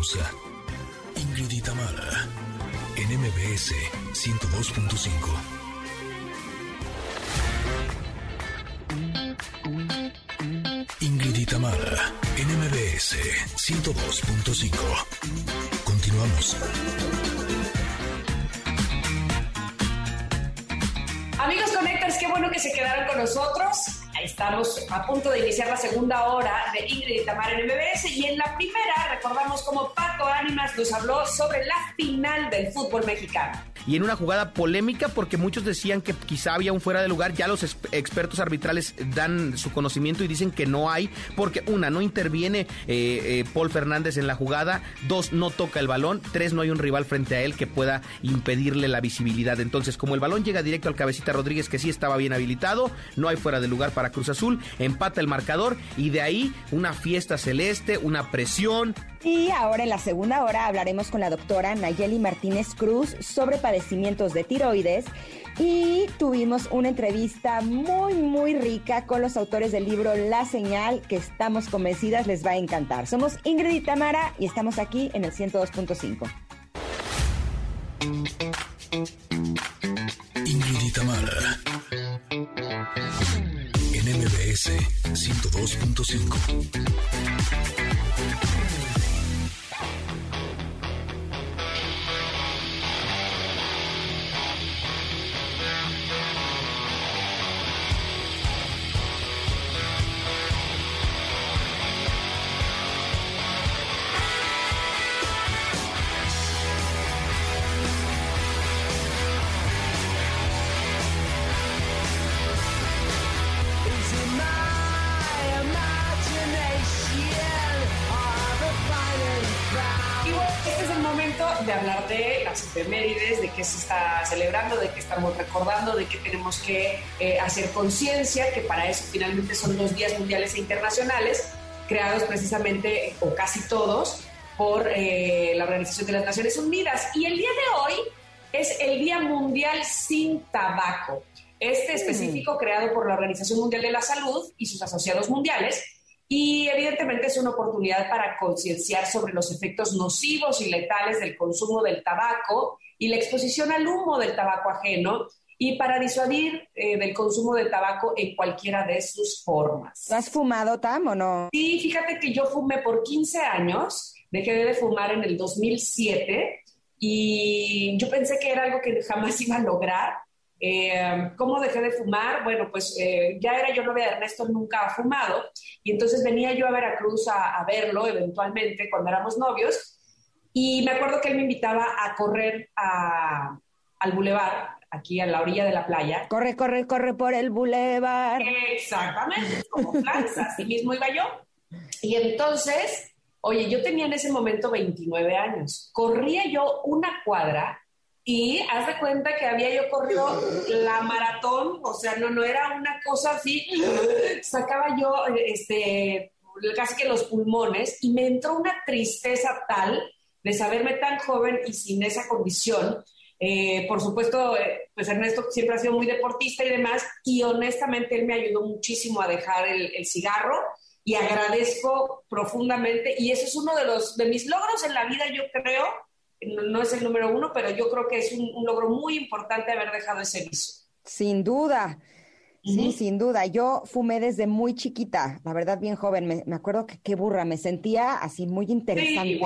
pausa. Ingrid en MBS 102.5. Ingrid y Tamara, en MBS 102.5. Continuamos. Amigos Connectors, qué bueno que se quedaron con nosotros. Estamos a punto de iniciar la segunda hora de Ingrid y Tamara en MBS y en la primera recordamos cómo Paco Ánimas nos habló sobre la final del fútbol mexicano. Y en una jugada polémica porque muchos decían que quizá había un fuera de lugar, ya los expertos arbitrales dan su conocimiento y dicen que no hay, porque una, no interviene eh, eh, Paul Fernández en la jugada, dos, no toca el balón, tres, no hay un rival frente a él que pueda impedirle la visibilidad. Entonces, como el balón llega directo al cabecita Rodríguez, que sí estaba bien habilitado, no hay fuera de lugar para Cruz Azul, empata el marcador y de ahí una fiesta celeste, una presión, y ahora en la segunda hora hablaremos con la doctora Nayeli Martínez Cruz sobre padecimientos de tiroides y tuvimos una entrevista muy muy rica con los autores del libro La Señal que estamos convencidas les va a encantar. Somos Ingrid y Tamara y estamos aquí en el 102.5. Ingrid Tamara en MBS 102.5. efemérides, de qué se está celebrando, de qué estamos recordando, de qué tenemos que eh, hacer conciencia, que para eso finalmente son dos días mundiales e internacionales, creados precisamente, o casi todos, por eh, la Organización de las Naciones Unidas. Y el día de hoy es el Día Mundial sin Tabaco. Este específico creado por la Organización Mundial de la Salud y sus asociados mundiales, y evidentemente es una oportunidad para concienciar sobre los efectos nocivos y letales del consumo del tabaco y la exposición al humo del tabaco ajeno y para disuadir eh, del consumo de tabaco en cualquiera de sus formas. ¿Has fumado, Tam, o no? Sí, fíjate que yo fumé por 15 años, dejé de fumar en el 2007 y yo pensé que era algo que jamás iba a lograr eh, ¿Cómo dejé de fumar? Bueno, pues eh, ya era yo novia de Ernesto, nunca ha fumado, y entonces venía yo a Veracruz a, verlo eventualmente cuando éramos novios, y me acuerdo que él me invitaba a correr al bulevar, aquí a la orilla de la playa. Corre, corre, corre por el bulevar. Exactamente, como así mismo iba yo. Y entonces, oye, yo tenía en ese momento 29 años, corría yo una cuadra y haz de cuenta que había yo corrido la maratón, o sea, no, no era una cosa así, sacaba yo este, casi que los pulmones y me entró una tristeza tal de saberme tan joven y sin esa condición. Eh, por supuesto, eh, pues Ernesto siempre ha sido muy deportista y demás, y honestamente él me ayudó muchísimo a dejar el, el cigarro y agradezco profundamente, y eso es uno de, los, de mis logros en la vida, yo creo, no, es el número uno, pero yo creo que es un, logro muy importante haber dejado ese vicio. Sin duda. Sí, sin duda. Yo fumé desde muy chiquita, la verdad bien joven. Me, acuerdo que qué burra, me sentía así muy interesante.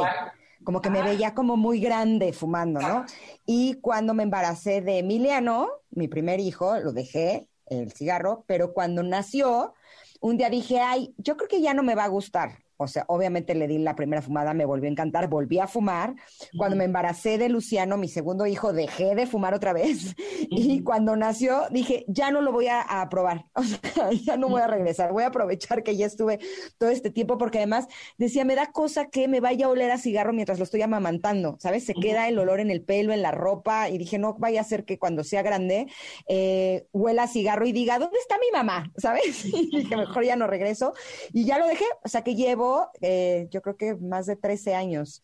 Como que me veía como muy grande fumando, ¿no? Y cuando me embaracé de Emiliano, mi primer hijo, lo dejé, el cigarro, pero cuando nació, un día dije, ay, yo creo que ya no me va a gustar. O sea, obviamente le di la primera fumada, me volvió a encantar, volví a fumar. Cuando me embaracé de Luciano, mi segundo hijo, dejé de fumar otra vez. Y cuando nació, dije, ya no lo voy a, probar. O sea, ya no voy a regresar. Voy a aprovechar que ya estuve todo este tiempo, porque además decía, me da cosa que me vaya a oler a cigarro mientras lo estoy amamantando, ¿sabes? Se queda el olor en el pelo, en la ropa. Y dije, no vaya a ser que cuando sea grande eh, huela a cigarro y diga, ¿dónde está mi mamá? ¿Sabes? Y dije, mejor ya no regreso. Y ya lo dejé. O sea, que llevo eh, yo creo que más de 13 años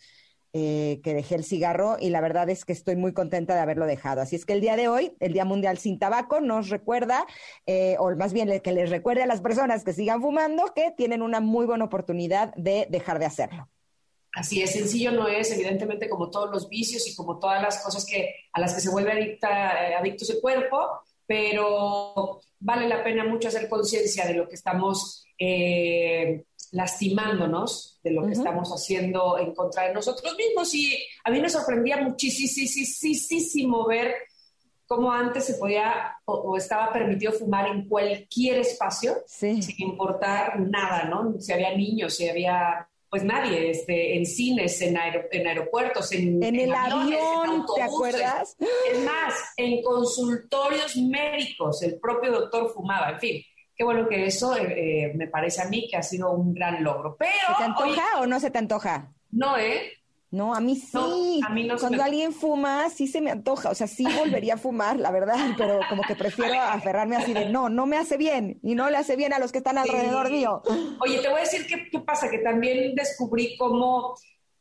eh, que dejé el cigarro y la verdad es que estoy muy contenta de haberlo dejado. Así es que el día de hoy, el Día Mundial sin Tabaco, nos recuerda, eh, o más bien que les recuerde a las personas que sigan fumando que tienen una muy buena oportunidad de dejar de hacerlo. Así es, sencillo no es, evidentemente como todos los vicios y como todas las cosas que, a las que se vuelve adicto el cuerpo, pero vale la pena mucho hacer conciencia de lo que estamos lastimándonos de lo que estamos haciendo en contra de nosotros mismos. Y a mí me sorprendía muchísimo ver cómo antes se podía o, estaba permitido fumar en cualquier espacio sin importar nada, ¿no? Si había niños, si había pues nadie, este, en cines, en, en aeropuertos, en, en el avión, ¿te acuerdas? Es más, en consultorios médicos, el propio doctor fumaba, en fin. Qué bueno que eso eh, eh, me parece a mí que ha sido un gran logro. Pero, ¿Se te antoja o no se te antoja? No, ¿eh? No, a mí sí. a mí no Cuando alguien fuma, sí se me antoja. O sea, sí volvería a fumar, la verdad, pero como que prefiero aferrarme así de no, no me hace bien y no le hace bien a los que están alrededor mío. Oye, te voy a decir qué, qué pasa, que también descubrí cómo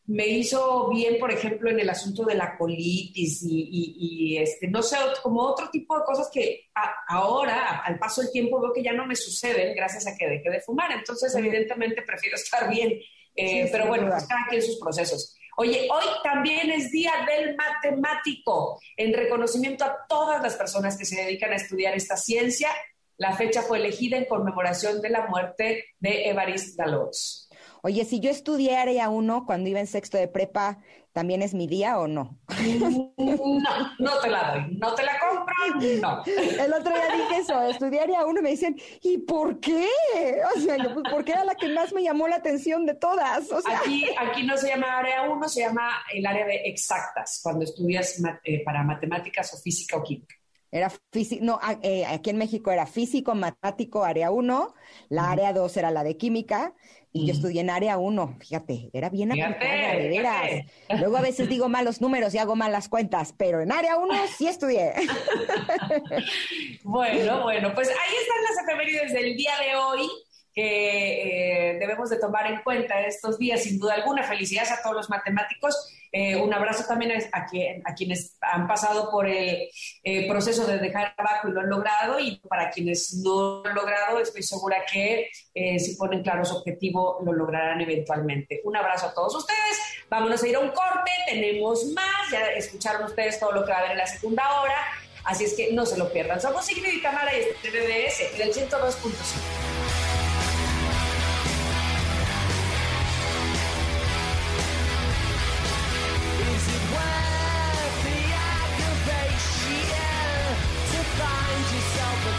me hizo bien, por ejemplo, en el asunto de la colitis y, este, no sé, como otro tipo de cosas que ahora, al paso del tiempo, veo que ya no me suceden gracias a que dejé de fumar. Entonces, evidentemente, prefiero estar bien. Eh, pero bueno, pues cada quien sus procesos. Oye, hoy también es Día del Matemático, en reconocimiento a todas las personas que se dedican a estudiar esta ciencia. La fecha fue elegida en conmemoración de la muerte de Evariste Galois. Oye, si yo estudié área 1 cuando iba en sexto de prepa, ¿también es mi día o no? No, no te la doy, no te la compro, no. El otro día dije eso, estudié área 1 y me dicen, ¿y por qué? O sea, yo, pues porque era la que más me llamó la atención de todas. O sea. aquí, aquí no se llama área 1, se llama el área de exactas, cuando estudias eh, para matemáticas o física o química. Era físico, no, eh, aquí en México era físico, matemático, área 1, la área 2 era la de química, y yo estudié en área 1, fíjate, era bien aplicada, de veras. Luego a veces digo malos números y hago malas cuentas, pero en área 1 sí estudié. bueno, bueno, pues ahí están las efemérides del día de hoy que eh, debemos de tomar en cuenta estos días, sin duda alguna. Felicidades a todos los matemáticos eh, un abrazo también a, quienes han pasado por el eh, proceso de dejar abajo y lo han logrado y para quienes no lo han logrado estoy segura que eh, si ponen claro su objetivo lo lograrán eventualmente. Un abrazo a todos ustedes. Vámonos a ir a un corte, tenemos más, ya escucharon ustedes todo lo que va a haber en la segunda hora, así es que no se lo pierdan. Somos Ingrid y Tamara y este BBS del 102.5.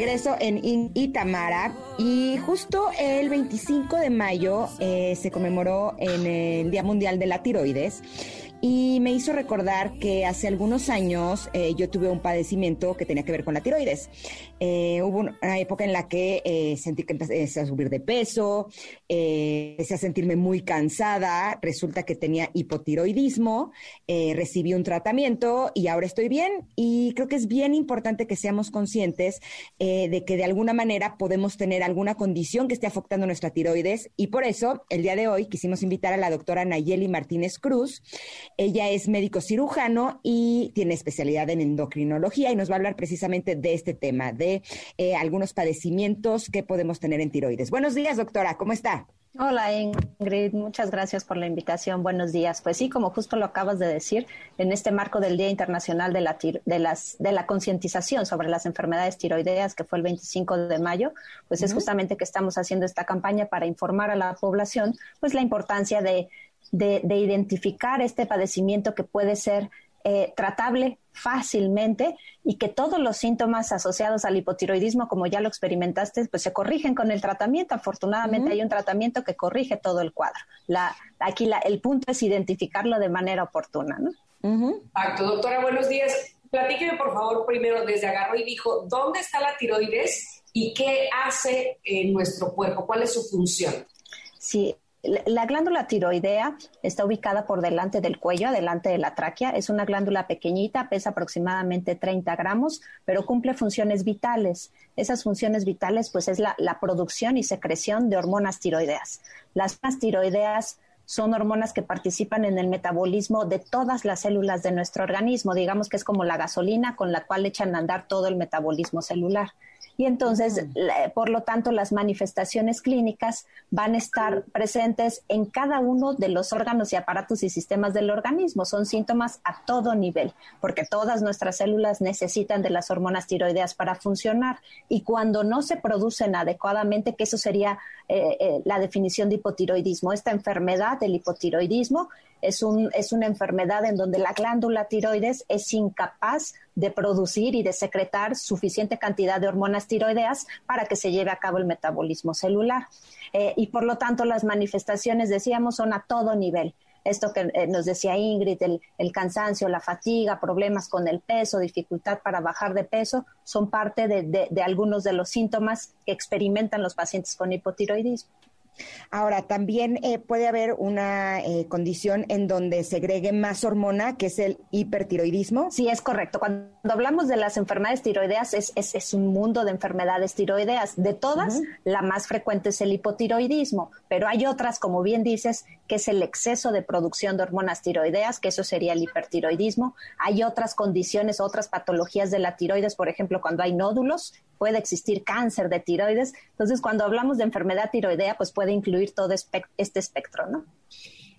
Regreso en Itamara y justo el 25 de mayo eh, se conmemoró en el Día Mundial de la Tiroides y me hizo recordar que hace algunos años eh, yo tuve un padecimiento que tenía que ver con la tiroides. Eh, hubo una época en la que eh, sentí que empecé a subir de peso, empecé a sentirme muy cansada, resulta que tenía hipotiroidismo, recibí un tratamiento y ahora estoy bien y creo que es bien importante que seamos conscientes de que de alguna manera podemos tener alguna condición que esté afectando nuestra tiroides y por eso el día de hoy quisimos invitar a la doctora Nayeli Martínez Cruz. Ella es médico cirujano y tiene especialidad en endocrinología y nos va a hablar precisamente de este tema, de eh, algunos padecimientos que podemos tener en tiroides. Buenos días, doctora, ¿cómo está? Hola Ingrid, muchas gracias por la invitación. Buenos días. Pues sí, como justo lo acabas de decir, en este marco del Día Internacional de la, de las, de la concientización sobre las enfermedades tiroideas, que fue el 25 de mayo, pues es justamente que estamos haciendo esta campaña para informar a la población, pues la importancia de de, identificar este padecimiento que puede ser eh, tratable fácilmente y que todos los síntomas asociados al hipotiroidismo, como ya lo experimentaste, pues se corrigen con el tratamiento. Afortunadamente hay un tratamiento que corrige todo el cuadro. La, aquí la, el punto es identificarlo de manera oportuna. ¿no? Doctora, buenos días. Platíqueme, por favor, primero desde Agarro y dijo, ¿dónde está la tiroides y qué hace en nuestro cuerpo? ¿Cuál es su función? Sí, La glándula tiroidea está ubicada por delante del cuello, adelante de la tráquea. Es una glándula pequeñita, pesa aproximadamente 30 gramos, pero cumple funciones vitales. Esas funciones vitales, pues, es la, producción y secreción de hormonas tiroideas. Las hormonas tiroideas son hormonas que participan en el metabolismo de todas las células de nuestro organismo. Digamos que es como la gasolina con la cual echan a andar todo el metabolismo celular y entonces, por lo tanto, las manifestaciones clínicas van a estar presentes en cada uno de los órganos y aparatos y sistemas del organismo. Son síntomas a todo nivel, porque todas nuestras células necesitan de las hormonas tiroideas para funcionar. Y cuando no se producen adecuadamente, que eso sería eh, eh, la definición de hipotiroidismo, esta enfermedad del hipotiroidismo es, un, es una enfermedad en donde la glándula tiroides es incapaz de producir y de secretar suficiente cantidad de hormonas tiroideas para que se lleve a cabo el metabolismo celular. Eh, y por lo tanto, las manifestaciones, decíamos, son a todo nivel esto que eh, nos decía Ingrid, el, cansancio, la fatiga, problemas con el peso, dificultad para bajar de peso, son parte de algunos de los síntomas que experimentan los pacientes con hipotiroidismo. Ahora, también eh, puede haber una eh, condición en donde segregue más hormona, que es el hipertiroidismo. Sí, es correcto. Cuando hablamos de las enfermedades tiroideas, es, es, un mundo de enfermedades tiroideas. De todas, la más frecuente es el hipotiroidismo, pero hay otras, como bien dices, que es el exceso de producción de hormonas tiroideas, que eso sería el hipertiroidismo. Hay otras condiciones, otras patologías de la tiroides, por ejemplo, cuando hay nódulos, puede existir cáncer de tiroides. Entonces, cuando hablamos de enfermedad tiroidea, pues puede incluir todo este espectro, ¿no?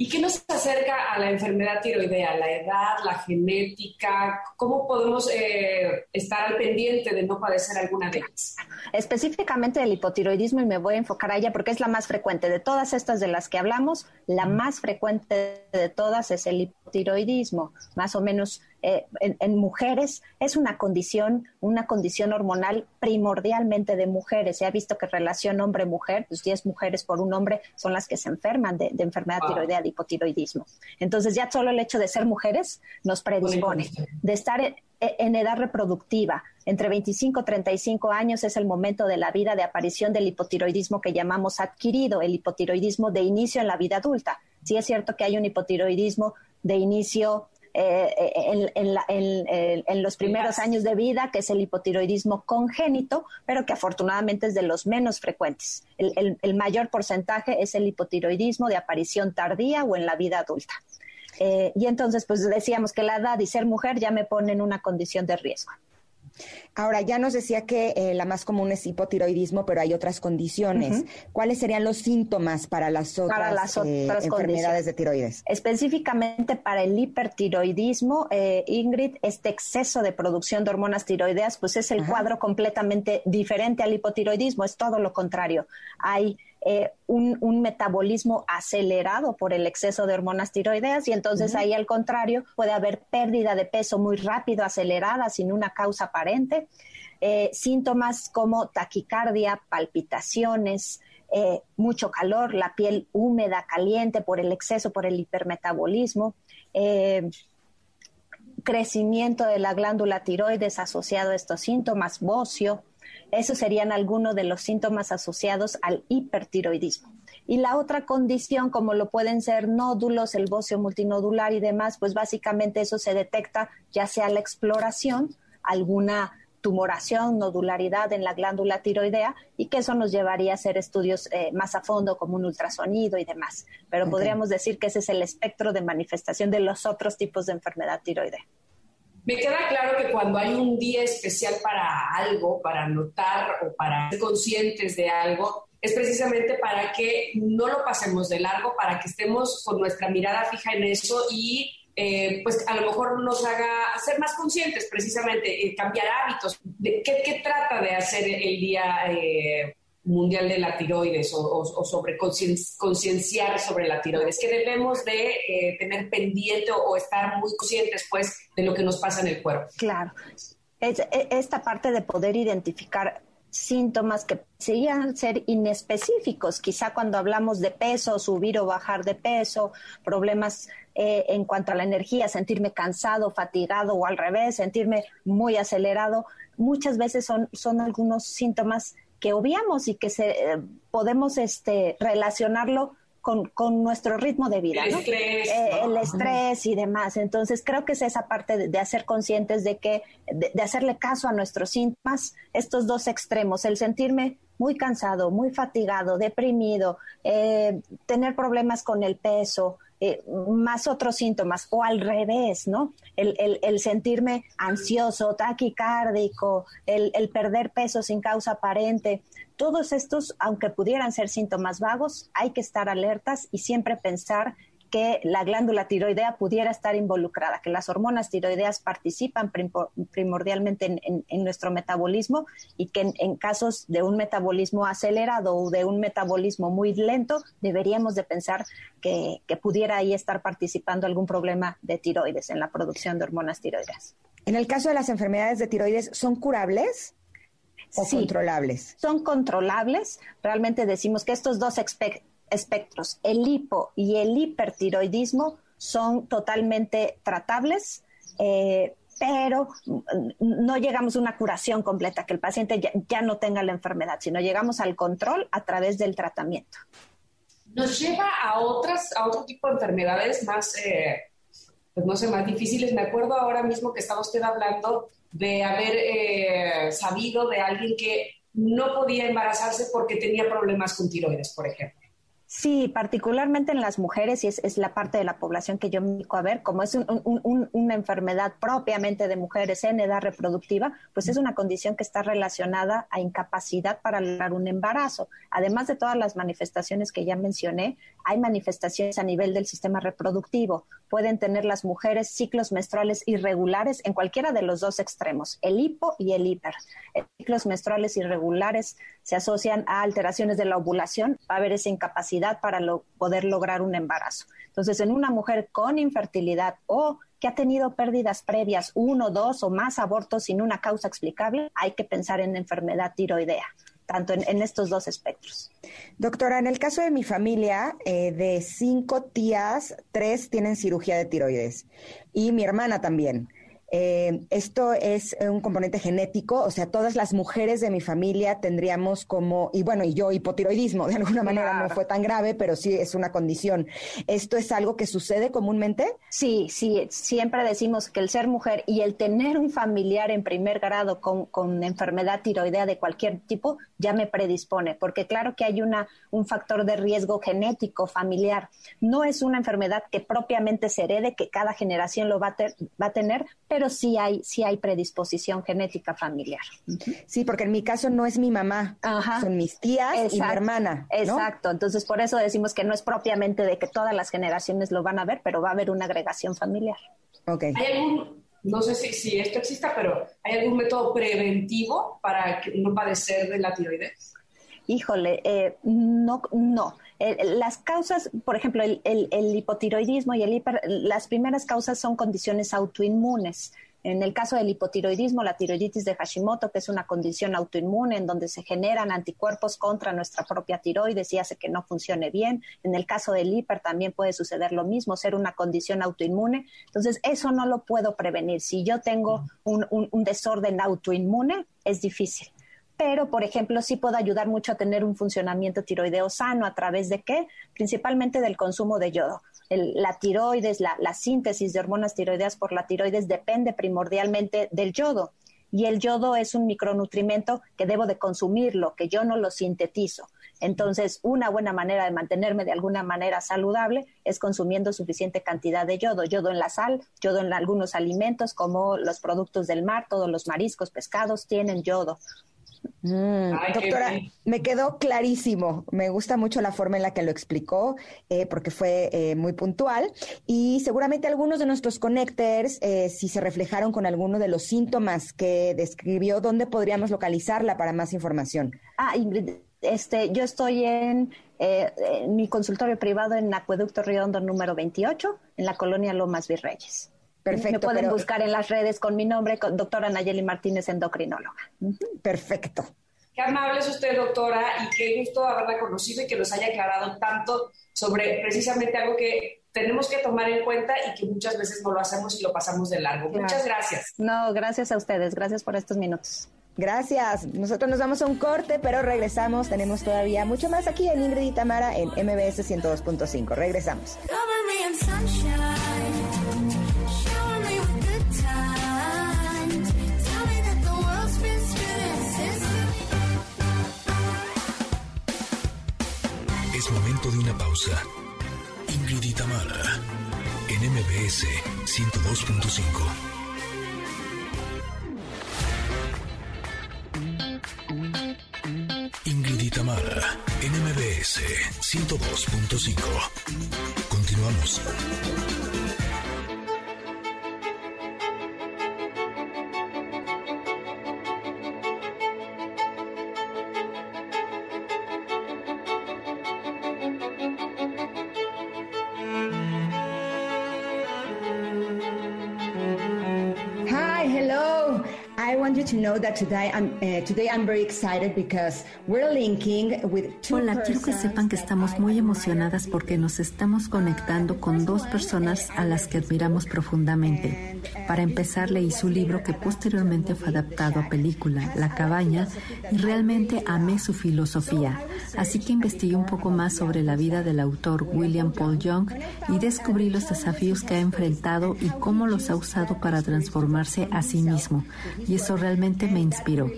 ¿Y qué nos acerca a la enfermedad tiroidea? ¿La edad, la genética? ¿Cómo podemos eh, estar al pendiente de no padecer alguna de ellas? Específicamente del hipotiroidismo, y me voy a enfocar a ella porque es la más frecuente. De todas estas de las que hablamos, la más frecuente de todas es el hipotiroidismo. Más o menos eh, en, mujeres es una condición, una condición hormonal primordialmente de mujeres. Se ha visto que relación hombre-mujer, pues 10 mujeres por un hombre son las que se enferman de, enfermedad tiroidea, de hipotiroidismo. Entonces ya solo el hecho de ser mujeres nos predispone, de estar en, edad reproductiva, entre 25 y 35 años es el momento de la vida de aparición del hipotiroidismo que llamamos adquirido, el hipotiroidismo de inicio en la vida adulta. Sí es cierto que hay un hipotiroidismo de inicio eh, en, los primeros años de vida, que es el hipotiroidismo congénito, pero que afortunadamente es de los menos frecuentes. El, mayor porcentaje es el hipotiroidismo de aparición tardía o en la vida adulta. Eh, y entonces, pues decíamos que la edad y ser mujer ya me ponen en una condición de riesgo. Ahora, ya nos decía que eh, la más común es hipotiroidismo, pero hay otras condiciones. ¿Cuáles serían los síntomas para las otras, eh, enfermedades de tiroides? Específicamente para el hipertiroidismo, eh, Ingrid, este exceso de producción de hormonas tiroideas, pues es el cuadro completamente diferente al hipotiroidismo, es todo lo contrario. Hay eh, un, metabolismo acelerado por el exceso de hormonas tiroideas y entonces ahí al contrario puede haber pérdida de peso muy rápido, acelerada, sin una causa aparente, eh, síntomas como taquicardia, palpitaciones, eh, mucho calor, la piel húmeda, caliente por el exceso, por el hipermetabolismo, crecimiento de la glándula tiroides asociado a estos síntomas, bocio, esos serían algunos de los síntomas asociados al hipertiroidismo. Y la otra condición, como lo pueden ser nódulos, el bocio multinodular y demás, pues básicamente eso se detecta ya sea la exploración, alguna tumoración, nodularidad en la glándula tiroidea y que eso nos llevaría a hacer estudios eh, más a fondo como un ultrasonido y demás. Pero podríamos decir que ese es el espectro de manifestación de los otros tipos de enfermedad tiroidea. Me queda claro que cuando hay un día especial para algo, para notar o para ser conscientes de algo, es precisamente para que no lo pasemos de largo, para que estemos con nuestra mirada fija en eso y eh, pues a lo mejor nos haga ser más conscientes, precisamente, eh, cambiar hábitos. ¿Qué, ¿Qué, trata de hacer el día eh, mundial de la tiroides o, sobre concienciar sobre la tiroides, que debemos de eh, tener pendiente o, estar muy conscientes pues de lo que nos pasa en el cuerpo. Claro, es, e, esta parte de poder identificar síntomas que serían ser inespecíficos, quizá cuando hablamos de peso, subir o bajar de peso, problemas eh, en cuanto a la energía, sentirme cansado, fatigado o al revés, sentirme muy acelerado, muchas veces son, son algunos síntomas que obviamos y que se, eh, podemos este, relacionarlo con, con nuestro ritmo de vida. El estrés. Eh, el estrés y demás. Entonces, creo que es esa parte de, hacer conscientes de que, de, hacerle caso a nuestros síntomas, estos dos extremos, el sentirme muy cansado, muy fatigado, deprimido, eh, tener problemas con el peso, eh, más otros síntomas, o al revés, ¿no? El, el, sentirme ansioso, taquicárdico, el, el perder peso sin causa aparente. Todos estos, aunque pudieran ser síntomas vagos, hay que estar alertas y siempre pensar que la glándula tiroidea pudiera estar involucrada, que las hormonas tiroideas participan primordialmente en, nuestro metabolismo y que en, casos de un metabolismo acelerado o de un metabolismo muy lento, deberíamos de pensar que, pudiera ahí estar participando algún problema de tiroides en la producción de hormonas tiroideas. En el caso de las enfermedades de tiroides, ¿son curables? o controlables? Son controlables. Realmente decimos que estos dos espectros, el hipo y el hipertiroidismo, son totalmente tratables. Eh, pero no llegamos a una curación completa, que el paciente ya, no tenga la enfermedad, sino llegamos al control a través del tratamiento. Nos lleva a otras, a otro tipo de enfermedades más, eh, pues no sé, más difíciles. Me acuerdo ahora mismo que estaba usted hablando de haber eh, sabido de alguien que no podía embarazarse porque tenía problemas con tiroides, por ejemplo. Sí, particularmente en las mujeres, y es, la parte de la población que yo me dedico a ver, como es una enfermedad propiamente de mujeres en edad reproductiva, pues es una condición que está relacionada a incapacidad para lograr un embarazo. Además de todas las manifestaciones que ya mencioné, hay manifestaciones a nivel del sistema reproductivo. Pueden tener las mujeres ciclos menstruales irregulares en cualquiera de los dos extremos, el hipo y el hiper. ciclos menstruales irregulares se asocian a alteraciones de la ovulación, va a haber esa incapacidad para poder lograr un embarazo. Entonces, en una mujer con infertilidad o que ha tenido pérdidas previas, uno, dos o más abortos sin una causa explicable, hay que pensar en enfermedad tiroidea, tanto en, estos dos espectros. Doctora, en el caso de mi familia, eh, de cinco tías, tres tienen cirugía de tiroides y mi hermana también. Eh, esto es un componente genético, o sea, todas las mujeres de mi familia tendríamos como, y bueno, y yo hipotiroidismo, de alguna manera no fue tan grave, pero sí es una condición. ¿Esto es algo que sucede comúnmente? Sí, sí, siempre decimos que el ser mujer y el tener un familiar en primer grado con, con enfermedad tiroidea de cualquier tipo ya me predispone, porque claro que hay una, un factor de riesgo genético familiar. No es una enfermedad que propiamente se herede, que cada generación lo va a, va a tener, pero pero sí hay, sí hay predisposición genética familiar. Sí, porque en mi caso no es mi mamá, son mis tías y mi hermana. Exacto, entonces por eso decimos que no es propiamente de que todas las generaciones lo van a ver, pero va a haber una agregación familiar. Okay. ¿Hay algún, no sé si, si esto exista, pero ¿hay algún método preventivo para no padecer de la tiroides? Híjole, eh, no, no. Eh, las causas, por ejemplo, el, hipotiroidismo y el hiper, las primeras causas son condiciones autoinmunes. En el caso del hipotiroidismo, la tiroiditis de Hashimoto, que es una condición autoinmune en donde se generan anticuerpos contra nuestra propia tiroides y hace que no funcione bien. En el caso del hiper también puede suceder lo mismo, ser una condición autoinmune. Entonces, eso no lo puedo prevenir. Si yo tengo un desorden autoinmune, es difícil pero por ejemplo sí puede ayudar mucho a tener un funcionamiento tiroideo sano a través de qué? Principalmente del consumo de yodo. la tiroides, la, la síntesis de hormonas tiroideas por la tiroides depende primordialmente del yodo y el yodo es un micronutrimento que debo de consumirlo, que yo no lo sintetizo. Entonces, una buena manera de mantenerme de alguna manera saludable es consumiendo suficiente cantidad de yodo, yodo en la sal, yodo en algunos alimentos como los productos del mar, todos los mariscos, pescados tienen yodo. Mm, doctora, me quedó clarísimo. Me gusta mucho la forma en la que lo explicó, eh, porque fue eh, muy puntual. Y seguramente algunos de nuestros connectors, eh, si se reflejaron con alguno de los síntomas que describió, ¿dónde podríamos localizarla para más información? Ah, este, yo estoy en, en mi consultorio privado en Acueducto Riondo número 28, en la colonia Lomas Virreyes. Perfecto. Me pueden buscar en las redes con mi nombre, con doctora Nayeli Martínez, endocrinóloga. Perfecto. Qué amable es usted, doctora, y qué gusto haberla conocido y que nos haya aclarado tanto sobre precisamente algo que tenemos que tomar en cuenta y que muchas veces no lo hacemos y lo pasamos de largo. Muchas gracias. No, gracias a ustedes. Gracias por estos minutos. Gracias. Nosotros nos vamos a un corte, pero regresamos. Tenemos todavía mucho más aquí en Ingrid y Tamara en MBS 102.5. Regresamos. Es momento de una pausa. Ingrid y en MBS 102.5. Tamara, NMBS 102.5. Continuamos. I want you to know that today I'm uh, today I'm very excited because we're linking with Hola, quiero que sepan que estamos muy emocionadas porque nos estamos conectando con dos personas a las que admiramos profundamente. Para empezar, leí su libro que posteriormente fue adaptado a película, La cabaña, y realmente amé su filosofía. Así que investigué un poco más sobre la vida del autor William Paul Young y descubrí los desafíos que ha enfrentado y cómo los ha usado para transformarse a sí mismo. Y eso realmente me inspiró.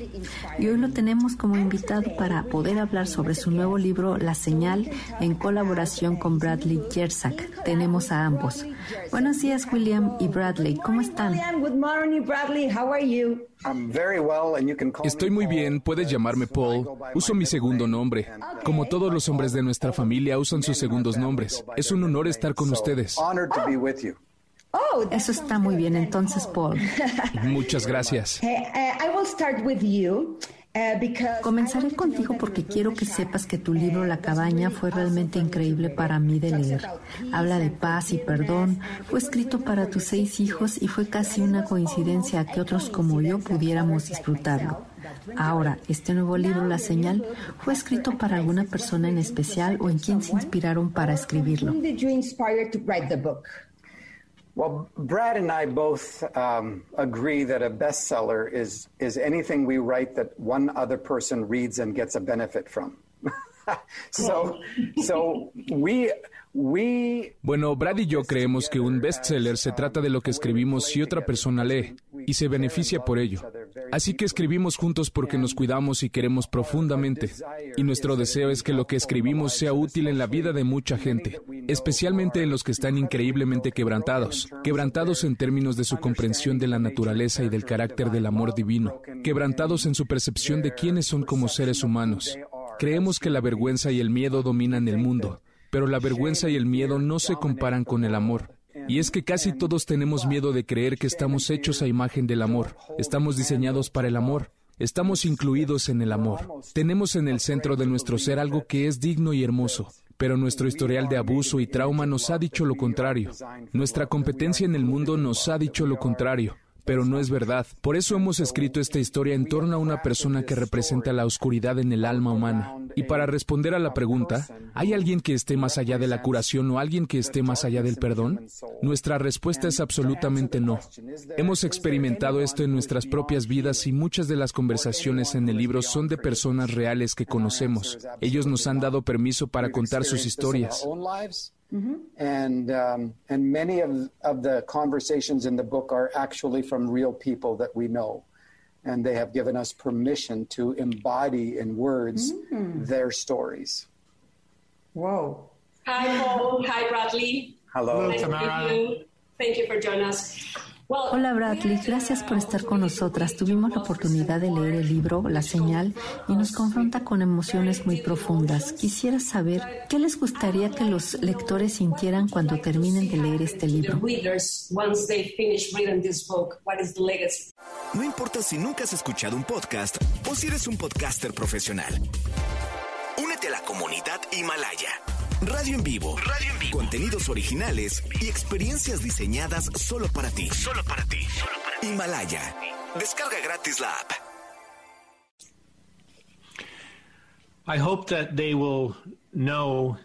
Y hoy lo tenemos como invitado para poder hablar sobre su nuevo libro La Señal en colaboración con Bradley Jersak. Tenemos a ambos. Buenos días, William y Bradley. ¿Cómo están? Estoy muy bien, puedes llamarme Paul. Uso mi segundo nombre. Como todos los hombres de nuestra familia usan sus segundos nombres. Es un honor estar con ustedes. Oh, eso está muy bien entonces, Paul. Muchas gracias. Comenzaré contigo porque quiero que sepas que tu libro La cabaña fue realmente increíble para mí de leer. Habla de paz y perdón, fue escrito para tus seis hijos y fue casi una coincidencia que otros como yo pudiéramos disfrutarlo. Ahora, este nuevo libro, La Señal, fue escrito para alguna persona en especial o en quien se inspiraron para escribirlo. Well, Brad and I both um, agree that a bestseller is is anything we write that one other person reads and gets a benefit from. Bueno, Brad y yo creemos que un bestseller se trata de lo que escribimos si otra persona lee y se beneficia por ello. Así que escribimos juntos porque nos cuidamos y queremos profundamente. Y nuestro deseo es que lo que escribimos sea útil en la vida de mucha gente, especialmente en los que están increíblemente quebrantados, quebrantados en términos de su comprensión de la naturaleza y del carácter del amor divino, quebrantados en su percepción de quiénes son como seres humanos. Creemos que la vergüenza y el miedo dominan el mundo pero la vergüenza y el miedo no se comparan con el amor. Y es que casi todos tenemos miedo de creer que estamos hechos a imagen del amor, estamos diseñados para el amor, estamos incluidos en el amor. Tenemos en el centro de nuestro ser algo que es digno y hermoso, pero nuestro historial de abuso y trauma nos ha dicho lo contrario. Nuestra competencia en el mundo nos ha dicho lo contrario pero no es verdad. Por eso hemos escrito esta historia en torno a una persona que representa la oscuridad en el alma humana. Y para responder a la pregunta, ¿hay alguien que esté más allá de la curación o alguien que esté más allá del perdón? Nuestra respuesta es absolutamente no. Hemos experimentado esto en nuestras propias vidas y muchas de las conversaciones en el libro son de personas reales que conocemos. Ellos nos han dado permiso para contar sus historias. Mm-hmm. And um, and many of of the conversations in the book are actually from real people that we know, and they have given us permission to embody in words mm. their stories. Whoa! Hi, Paul. Hi, Bradley. Hello, nice Tamara. Thank you for joining us. Hola Bradley, gracias por estar con nosotras. Tuvimos la oportunidad de leer el libro La Señal y nos confronta con emociones muy profundas. Quisiera saber qué les gustaría que los lectores sintieran cuando terminen de leer este libro. No importa si nunca has escuchado un podcast o si eres un podcaster profesional. Únete a la comunidad Himalaya. Radio en vivo. Radio en vivo. Contenidos originales y experiencias diseñadas solo para ti. Solo para ti. Himalaya. Descarga gratis la app. I hope that they will know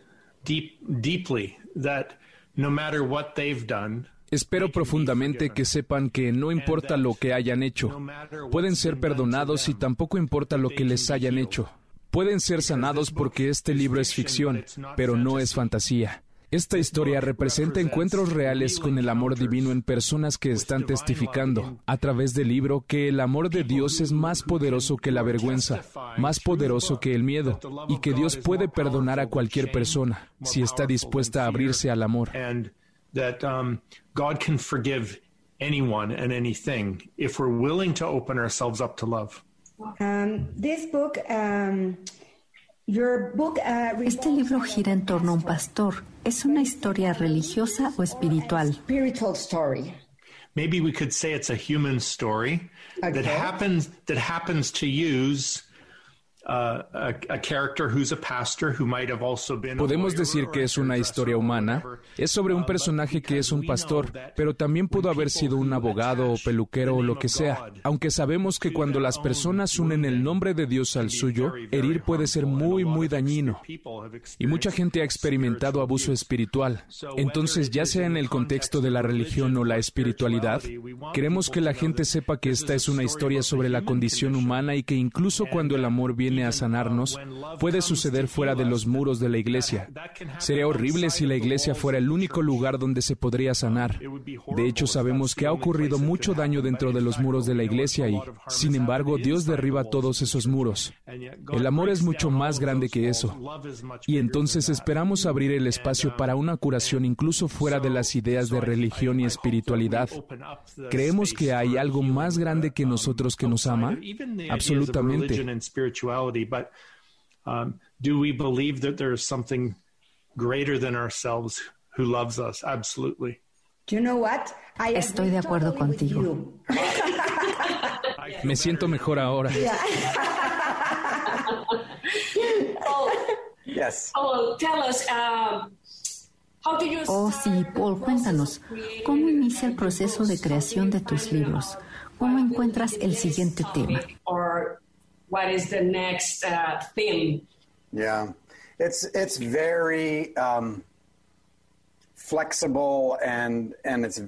deep deeply that no matter what they've done, Espero profundamente que sepan que no importa lo que hayan hecho, pueden ser perdonados y tampoco importa lo que les hayan hecho. Pueden ser sanados porque este libro es ficción, pero no es fantasía. Esta historia representa encuentros reales con el amor divino en personas que están testificando a través del libro que el amor de Dios es más poderoso que la vergüenza, más poderoso que el miedo, y que Dios puede perdonar a cualquier persona si está dispuesta a abrirse al amor. Uh, este libro gira en torno a un pastor. ¿Es una historia religiosa o espiritual? Spiritual story. Maybe we could say it's a human story that happens that happens to use Podemos decir que es una historia humana. Es sobre un personaje que es un pastor, pero también pudo haber sido un abogado o peluquero o lo que sea. Aunque sabemos que cuando las personas unen el nombre de Dios al suyo, herir puede ser muy, muy dañino. Y mucha gente ha experimentado abuso espiritual. Entonces, ya sea en el contexto de la religión o la espiritualidad, queremos que la gente sepa que esta es una historia sobre la condición humana y que incluso cuando el amor viene a sanarnos puede suceder fuera de los muros de la iglesia. Sería horrible si la iglesia fuera el único lugar donde se podría sanar. De hecho, sabemos que ha ocurrido mucho daño dentro de los muros de la iglesia y, sin embargo, Dios derriba todos esos muros. El amor es mucho más grande que eso. Y entonces esperamos abrir el espacio para una curación incluso fuera de las ideas de religión y espiritualidad. ¿Creemos que hay algo más grande que nosotros que nos ama? Absolutamente but um, do we believe that there is something greater than ourselves who loves us? Absolutely. You know what? Estoy de acuerdo contigo. Me siento mejor ahora. oh, yes. Oh, tell us. Um, Oh, sí, Paul, cuéntanos, ¿cómo inicia el proceso de creación de tus libros? ¿Cómo encuentras el siguiente tema? What is the next uh, theme. Yeah, it's it's very um, flexible and and it's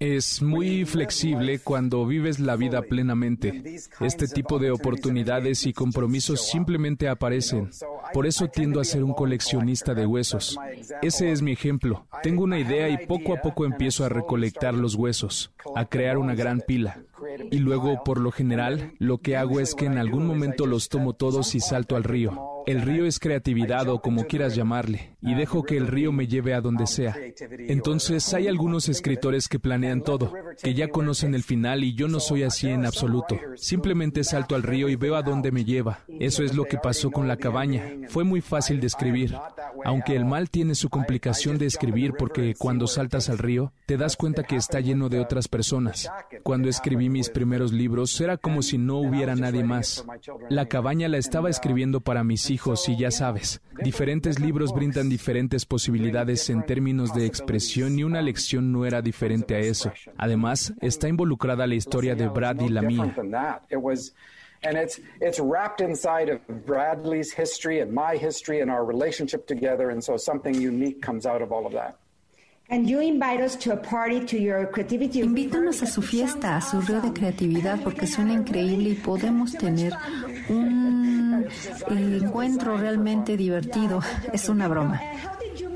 Es muy flexible cuando vives la vida plenamente. Este tipo de oportunidades y compromisos simplemente aparecen. Por eso tiendo a ser un coleccionista de huesos. Ese es mi ejemplo. Tengo una idea y poco a poco empiezo a recolectar los huesos, a crear una gran pila. Y luego, por lo general, lo que hago es que en algún momento los tomo todos y salto al río. El río es creatividad o como quieras llamarle, y dejo que el río me lleve a donde sea. Entonces hay algunos escritores que planean todo, que ya conocen el final y yo no soy así en absoluto. Simplemente salto al río y veo a dónde me lleva. Eso es lo que pasó con la cabaña. Fue muy fácil de escribir, aunque el mal tiene su complicación de escribir porque cuando saltas al río te das cuenta que está lleno de otras personas. Cuando escribí mis primeros libros era como si no hubiera nadie más. La cabaña la estaba escribiendo para mis hijos hijos y ya sabes, diferentes libros brindan diferentes posibilidades en términos de expresión y una lección no era diferente a eso. Además, está involucrada la historia de Brad y la mía. and it's it's wrapped inside of Bradley's history and my history and our relationship together and so something unique comes out of all of that. Invítanos a su fiesta, a su río de creatividad, porque suena increíble y podemos tener un encuentro realmente divertido. Es una broma.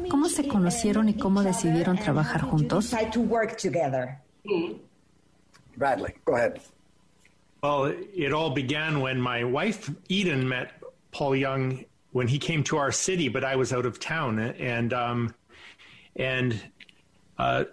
¿Cómo se conocieron y cómo decidieron trabajar juntos? Bradley, go ahead. Well, it all began when my wife Eden met Paul Young when he came to our city, but I was out of town, and um, and uh,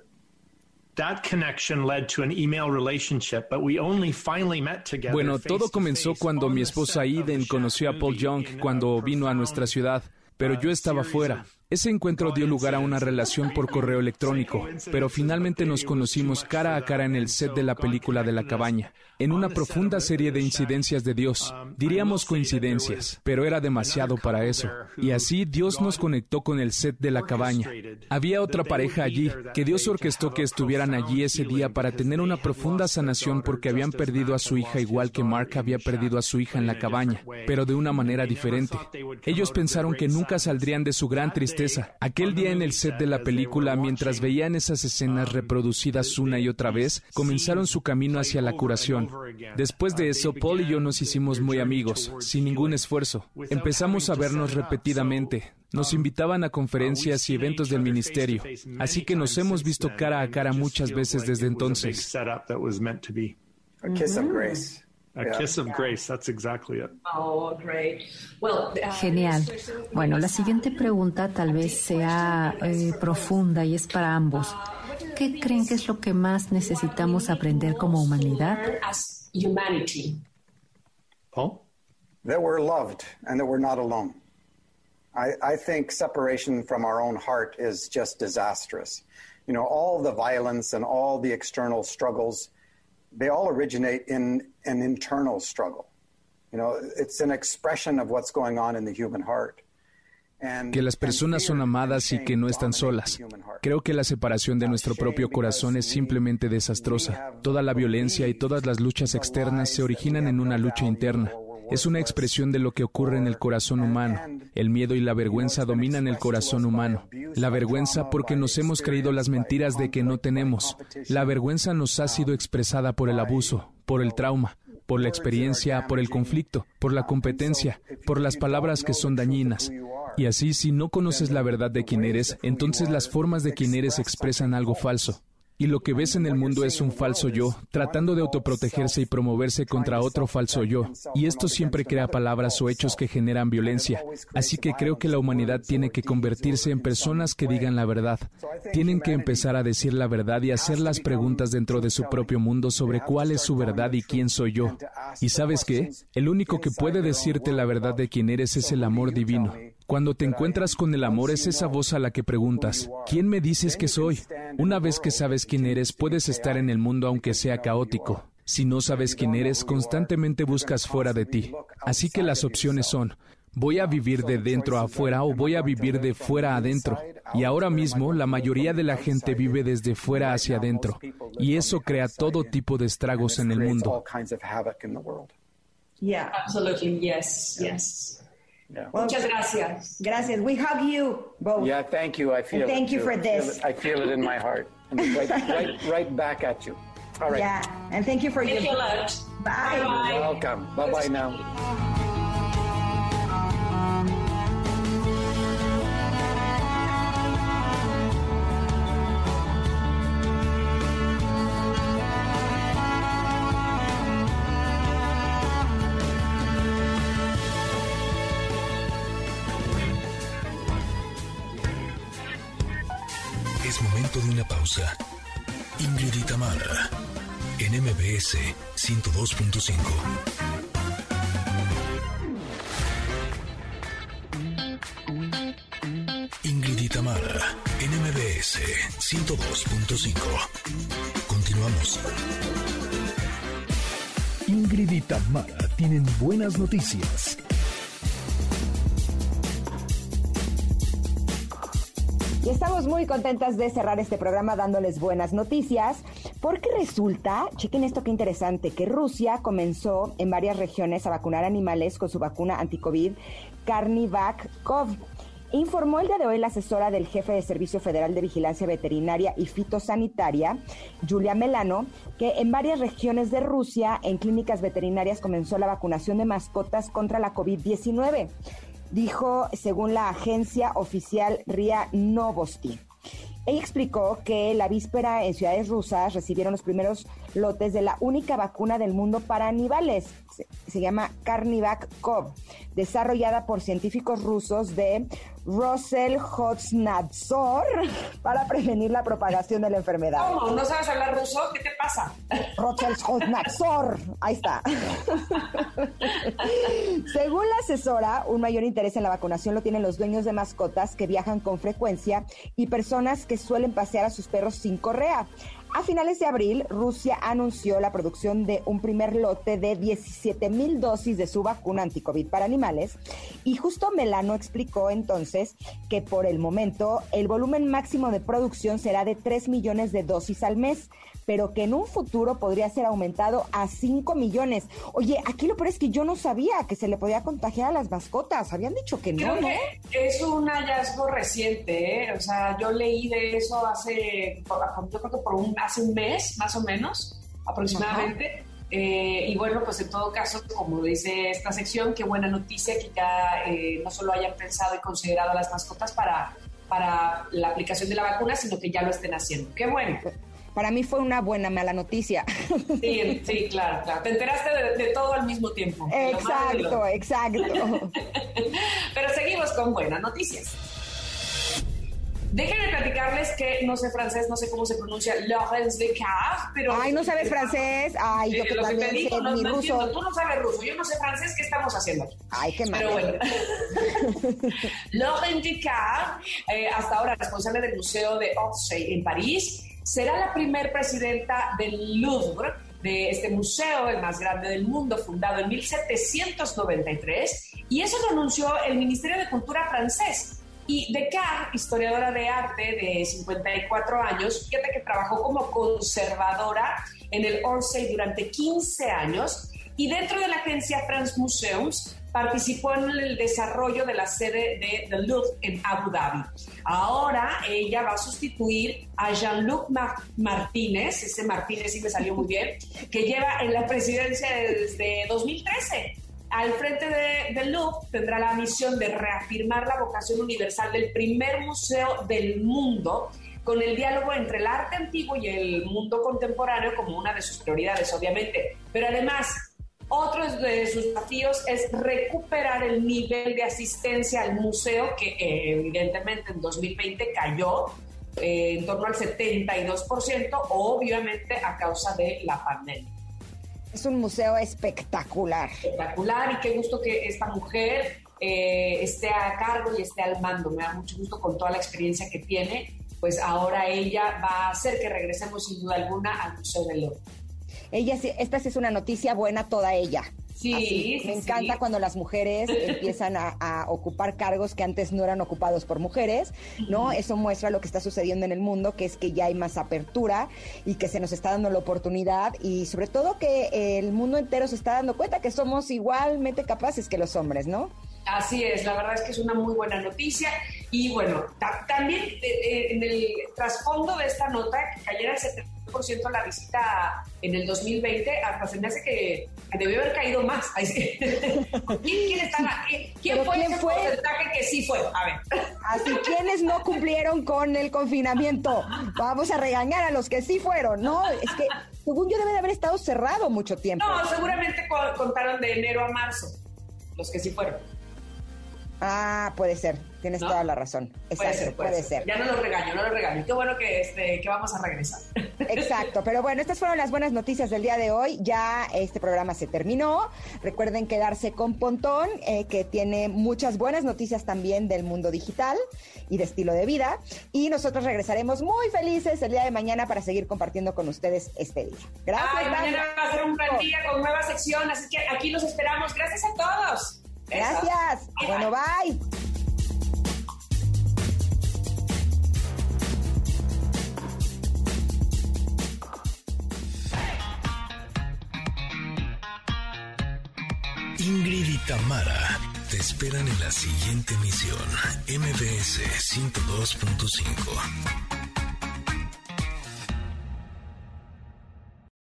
Bueno, todo comenzó cuando mi esposa Eden conoció a Paul Young cuando vino a nuestra ciudad, pero yo estaba fuera. Ese encuentro dio lugar a una relación por correo electrónico, pero finalmente nos conocimos cara a cara en el set de la película de la cabaña, en una profunda serie de incidencias de Dios. Diríamos coincidencias, pero era demasiado para eso. Y así Dios nos conectó con el set de la cabaña. Había otra pareja allí, que Dios orquestó que estuvieran allí ese día para tener una profunda sanación porque habían perdido a su hija igual que Mark había perdido a su hija en la cabaña, pero de una manera diferente. Ellos pensaron que nunca saldrían de su gran tristeza tristeza. Aquel día en el set de la película, mientras veían esas escenas reproducidas una y otra vez, comenzaron su camino hacia la curación. Después de eso, Paul y yo nos hicimos muy amigos, sin ningún esfuerzo. Empezamos a vernos repetidamente. Nos invitaban a conferencias y eventos del ministerio, así que nos hemos visto cara a cara muchas veces desde entonces. A kiss of grace. A kiss of grace, that's exactly it. Oh, great. Well, uh, Genial. Bueno, la siguiente pregunta tal vez sea eh, profunda y es para ambos. ¿Qué creen que es lo que más necesitamos aprender como humanidad? Paul? That we're loved and that we're not alone. I, I think separation from our own heart is just disastrous. You know, all the violence and all the external struggles, they all originate in an internal struggle. You know, it's an expression of what's going on in the human heart. Que las personas son amadas y que no están solas. Creo que la separación de nuestro propio corazón es simplemente desastrosa. Toda la violencia y todas las luchas externas se originan en una lucha interna. Es una expresión de lo que ocurre en el corazón humano. El miedo y la vergüenza dominan el corazón humano. La vergüenza porque nos hemos creído las mentiras de que no tenemos. La vergüenza nos ha sido expresada por el abuso, por el trauma, por la experiencia, por el conflicto, por la competencia, por las palabras que son dañinas. Y así, si no conoces la verdad de quién eres, entonces las formas de quién eres expresan algo falso. Y lo que ves en el mundo es un falso yo, tratando de autoprotegerse y promoverse contra otro falso yo. Y esto siempre crea palabras o hechos que generan violencia. Así que creo que la humanidad tiene que convertirse en personas que digan la verdad. Tienen que empezar a decir la verdad y hacer las preguntas dentro de su propio mundo sobre cuál es su verdad y quién soy yo. Y sabes qué? El único que puede decirte la verdad de quién eres es el amor divino. Cuando te encuentras con el amor es esa voz a la que preguntas, ¿quién me dices que soy? Una vez que sabes quién eres, puedes estar en el mundo aunque sea caótico. Si no sabes quién eres, constantemente buscas fuera de ti. Así que las opciones son, ¿voy a vivir de dentro a afuera o voy a vivir de fuera a adentro? Y ahora mismo la mayoría de la gente vive desde fuera hacia adentro. Y eso crea todo tipo de estragos en el mundo. Yeah, absolutely. Yes, yes. Yeah. Muchas gracias. Gracias. We hug you both. Yeah, thank you. I feel And thank it you too. for I feel this. it- I feel it in my heart. Right, right, right back at you. All right. Yeah, and thank you for Thank your you a lot. Bye. Bye. Welcome. Bye bye now. 102.5. Ingrid y Tamara, en MBS 102.5. Continuamos. Ingrid y Tamara tienen buenas noticias. Y estamos muy contentas de cerrar este programa dándoles buenas noticias, porque resulta, chequen esto qué interesante, que Rusia comenzó en varias regiones a vacunar animales con su vacuna anticovid Carnivac Cov. Informó el día de hoy la asesora del jefe de Servicio Federal de Vigilancia Veterinaria y Fitosanitaria, Julia Melano, que en varias regiones de Rusia, en clínicas veterinarias, comenzó la vacunación de mascotas contra la COVID-19 dijo según la agencia oficial RIA Novosti. Ella explicó que la víspera en ciudades rusas recibieron los primeros lotes de la única vacuna del mundo para animales. Se, se llama Carnivac Cov, desarrollada por científicos rusos de Roselhoznadzor para prevenir la propagación de la enfermedad. ¿Cómo? ¿No sabes hablar ruso? ¿Qué te pasa? Roselhoznadzor, ahí está. Según la asesora, un mayor interés en la vacunación lo tienen los dueños de mascotas que viajan con frecuencia y personas que suelen pasear a sus perros sin correa. A finales de abril, Rusia anunció la producción de un primer lote de 17 mil dosis de su vacuna anticovid para animales y justo Melano explicó entonces que por el momento el volumen máximo de producción será de 3 millones de dosis al mes, pero que en un futuro podría ser aumentado a 5 millones. Oye, aquí lo peor es que yo no sabía que se le podía contagiar a las mascotas. Habían dicho que no, ¿no? es un hallazgo reciente, ¿eh? O sea, yo leí de eso hace, yo creo que por un, hace un mes, más o menos, aproximadamente. Eh, y bueno, pues en todo caso, como dice esta sección, qué buena noticia que ya eh, no solo hayan pensado y considerado a las mascotas para, para la aplicación de la vacuna, sino que ya lo estén haciendo. Qué bueno para mí fue una buena mala noticia. Sí, sí, claro, claro. Te enteraste de, todo al mismo tiempo. Exacto, exacto. Pero seguimos con buenas noticias. Déjenme platicarles que no sé francés, no sé cómo se pronuncia Laurence Descartes, pero... Ay, ¿no sabes francés? Ay, yo que también sé mi ruso. Tú no sabes ruso, yo no sé francés, ¿qué estamos haciendo Ay, qué mal. Pero bueno. Laurence Descartes, eh, hasta ahora responsable del Museo de Orsay en París, será la primer presidenta del Louvre, de este museo, el más grande del mundo, fundado en 1793, y eso lo anunció el Ministerio de Cultura francés. Y Descartes, historiadora de arte de 54 años, fíjate que trabajó como conservadora en el Orsay durante 15 años y dentro de la agencia France Museums participó en el desarrollo de la sede de The Louvre en Abu Dhabi. Ahora ella va a sustituir a Jean-Luc Martínez, ese Martínez sí me salió muy bien, que lleva en la presidencia desde 2013. Al frente de, The Louvre tendrá la misión de reafirmar la vocación universal del primer museo del mundo con el diálogo entre el arte antiguo y el mundo contemporáneo como una de sus prioridades, obviamente. Pero además, otro de sus desafíos es recuperar el nivel de asistencia al museo que eh, evidentemente en 2020 cayó eh, en torno al 72%, obviamente a causa de la pandemia. Es un museo espectacular. Espectacular y qué gusto que esta mujer eh, esté a cargo y esté al mando. Me da mucho gusto con toda la experiencia que tiene. Pues ahora ella va a hacer que regresemos sin duda alguna al Museo del Louvre. Ella, esta sí es una noticia buena toda ella. Sí, me encanta cuando las mujeres empiezan a, ocupar cargos que antes no eran ocupados por mujeres, ¿no? Eso muestra lo que está sucediendo en el mundo, que es que ya hay más apertura y que se nos está dando la oportunidad y sobre todo que el mundo entero se está dando cuenta que somos igualmente capaces que los hombres, ¿no? Así es, la verdad es que es una muy buena noticia. Y bueno, también eh, eh, en el trasfondo de esta nota, que cayera el ciento la visita en el 2020, hasta se me hace que, debió haber caído más. ¿Quién, quién, estaba, ¿quién fue ese porcentaje que sí fue? A ver. Así, ¿quiénes no cumplieron con el confinamiento? Vamos a regañar a los que sí fueron, ¿no? Es que, según yo, debe de haber estado cerrado mucho tiempo. No, seguramente contaron de enero a marzo, los que sí fueron. Ah, puede ser, tienes toda la razón. Exacto, puede ser, Ya no lo regaño, no lo regaño. Qué bueno que, este, que vamos a regresar. Exacto, pero bueno, estas fueron las buenas noticias del día de hoy. Ya este programa se terminó. Recuerden quedarse con Pontón, eh, que tiene muchas buenas noticias también del mundo digital y de estilo de vida. Y nosotros regresaremos muy felices el día de mañana para seguir compartiendo con ustedes este día. Gracias. Ay, mañana va a ser un gran día con nueva sección, así que aquí los esperamos. Gracias a todos. Gracias. Bueno, bye. Ingrid y Tamara te esperan en la siguiente emisión, MBS 102.5.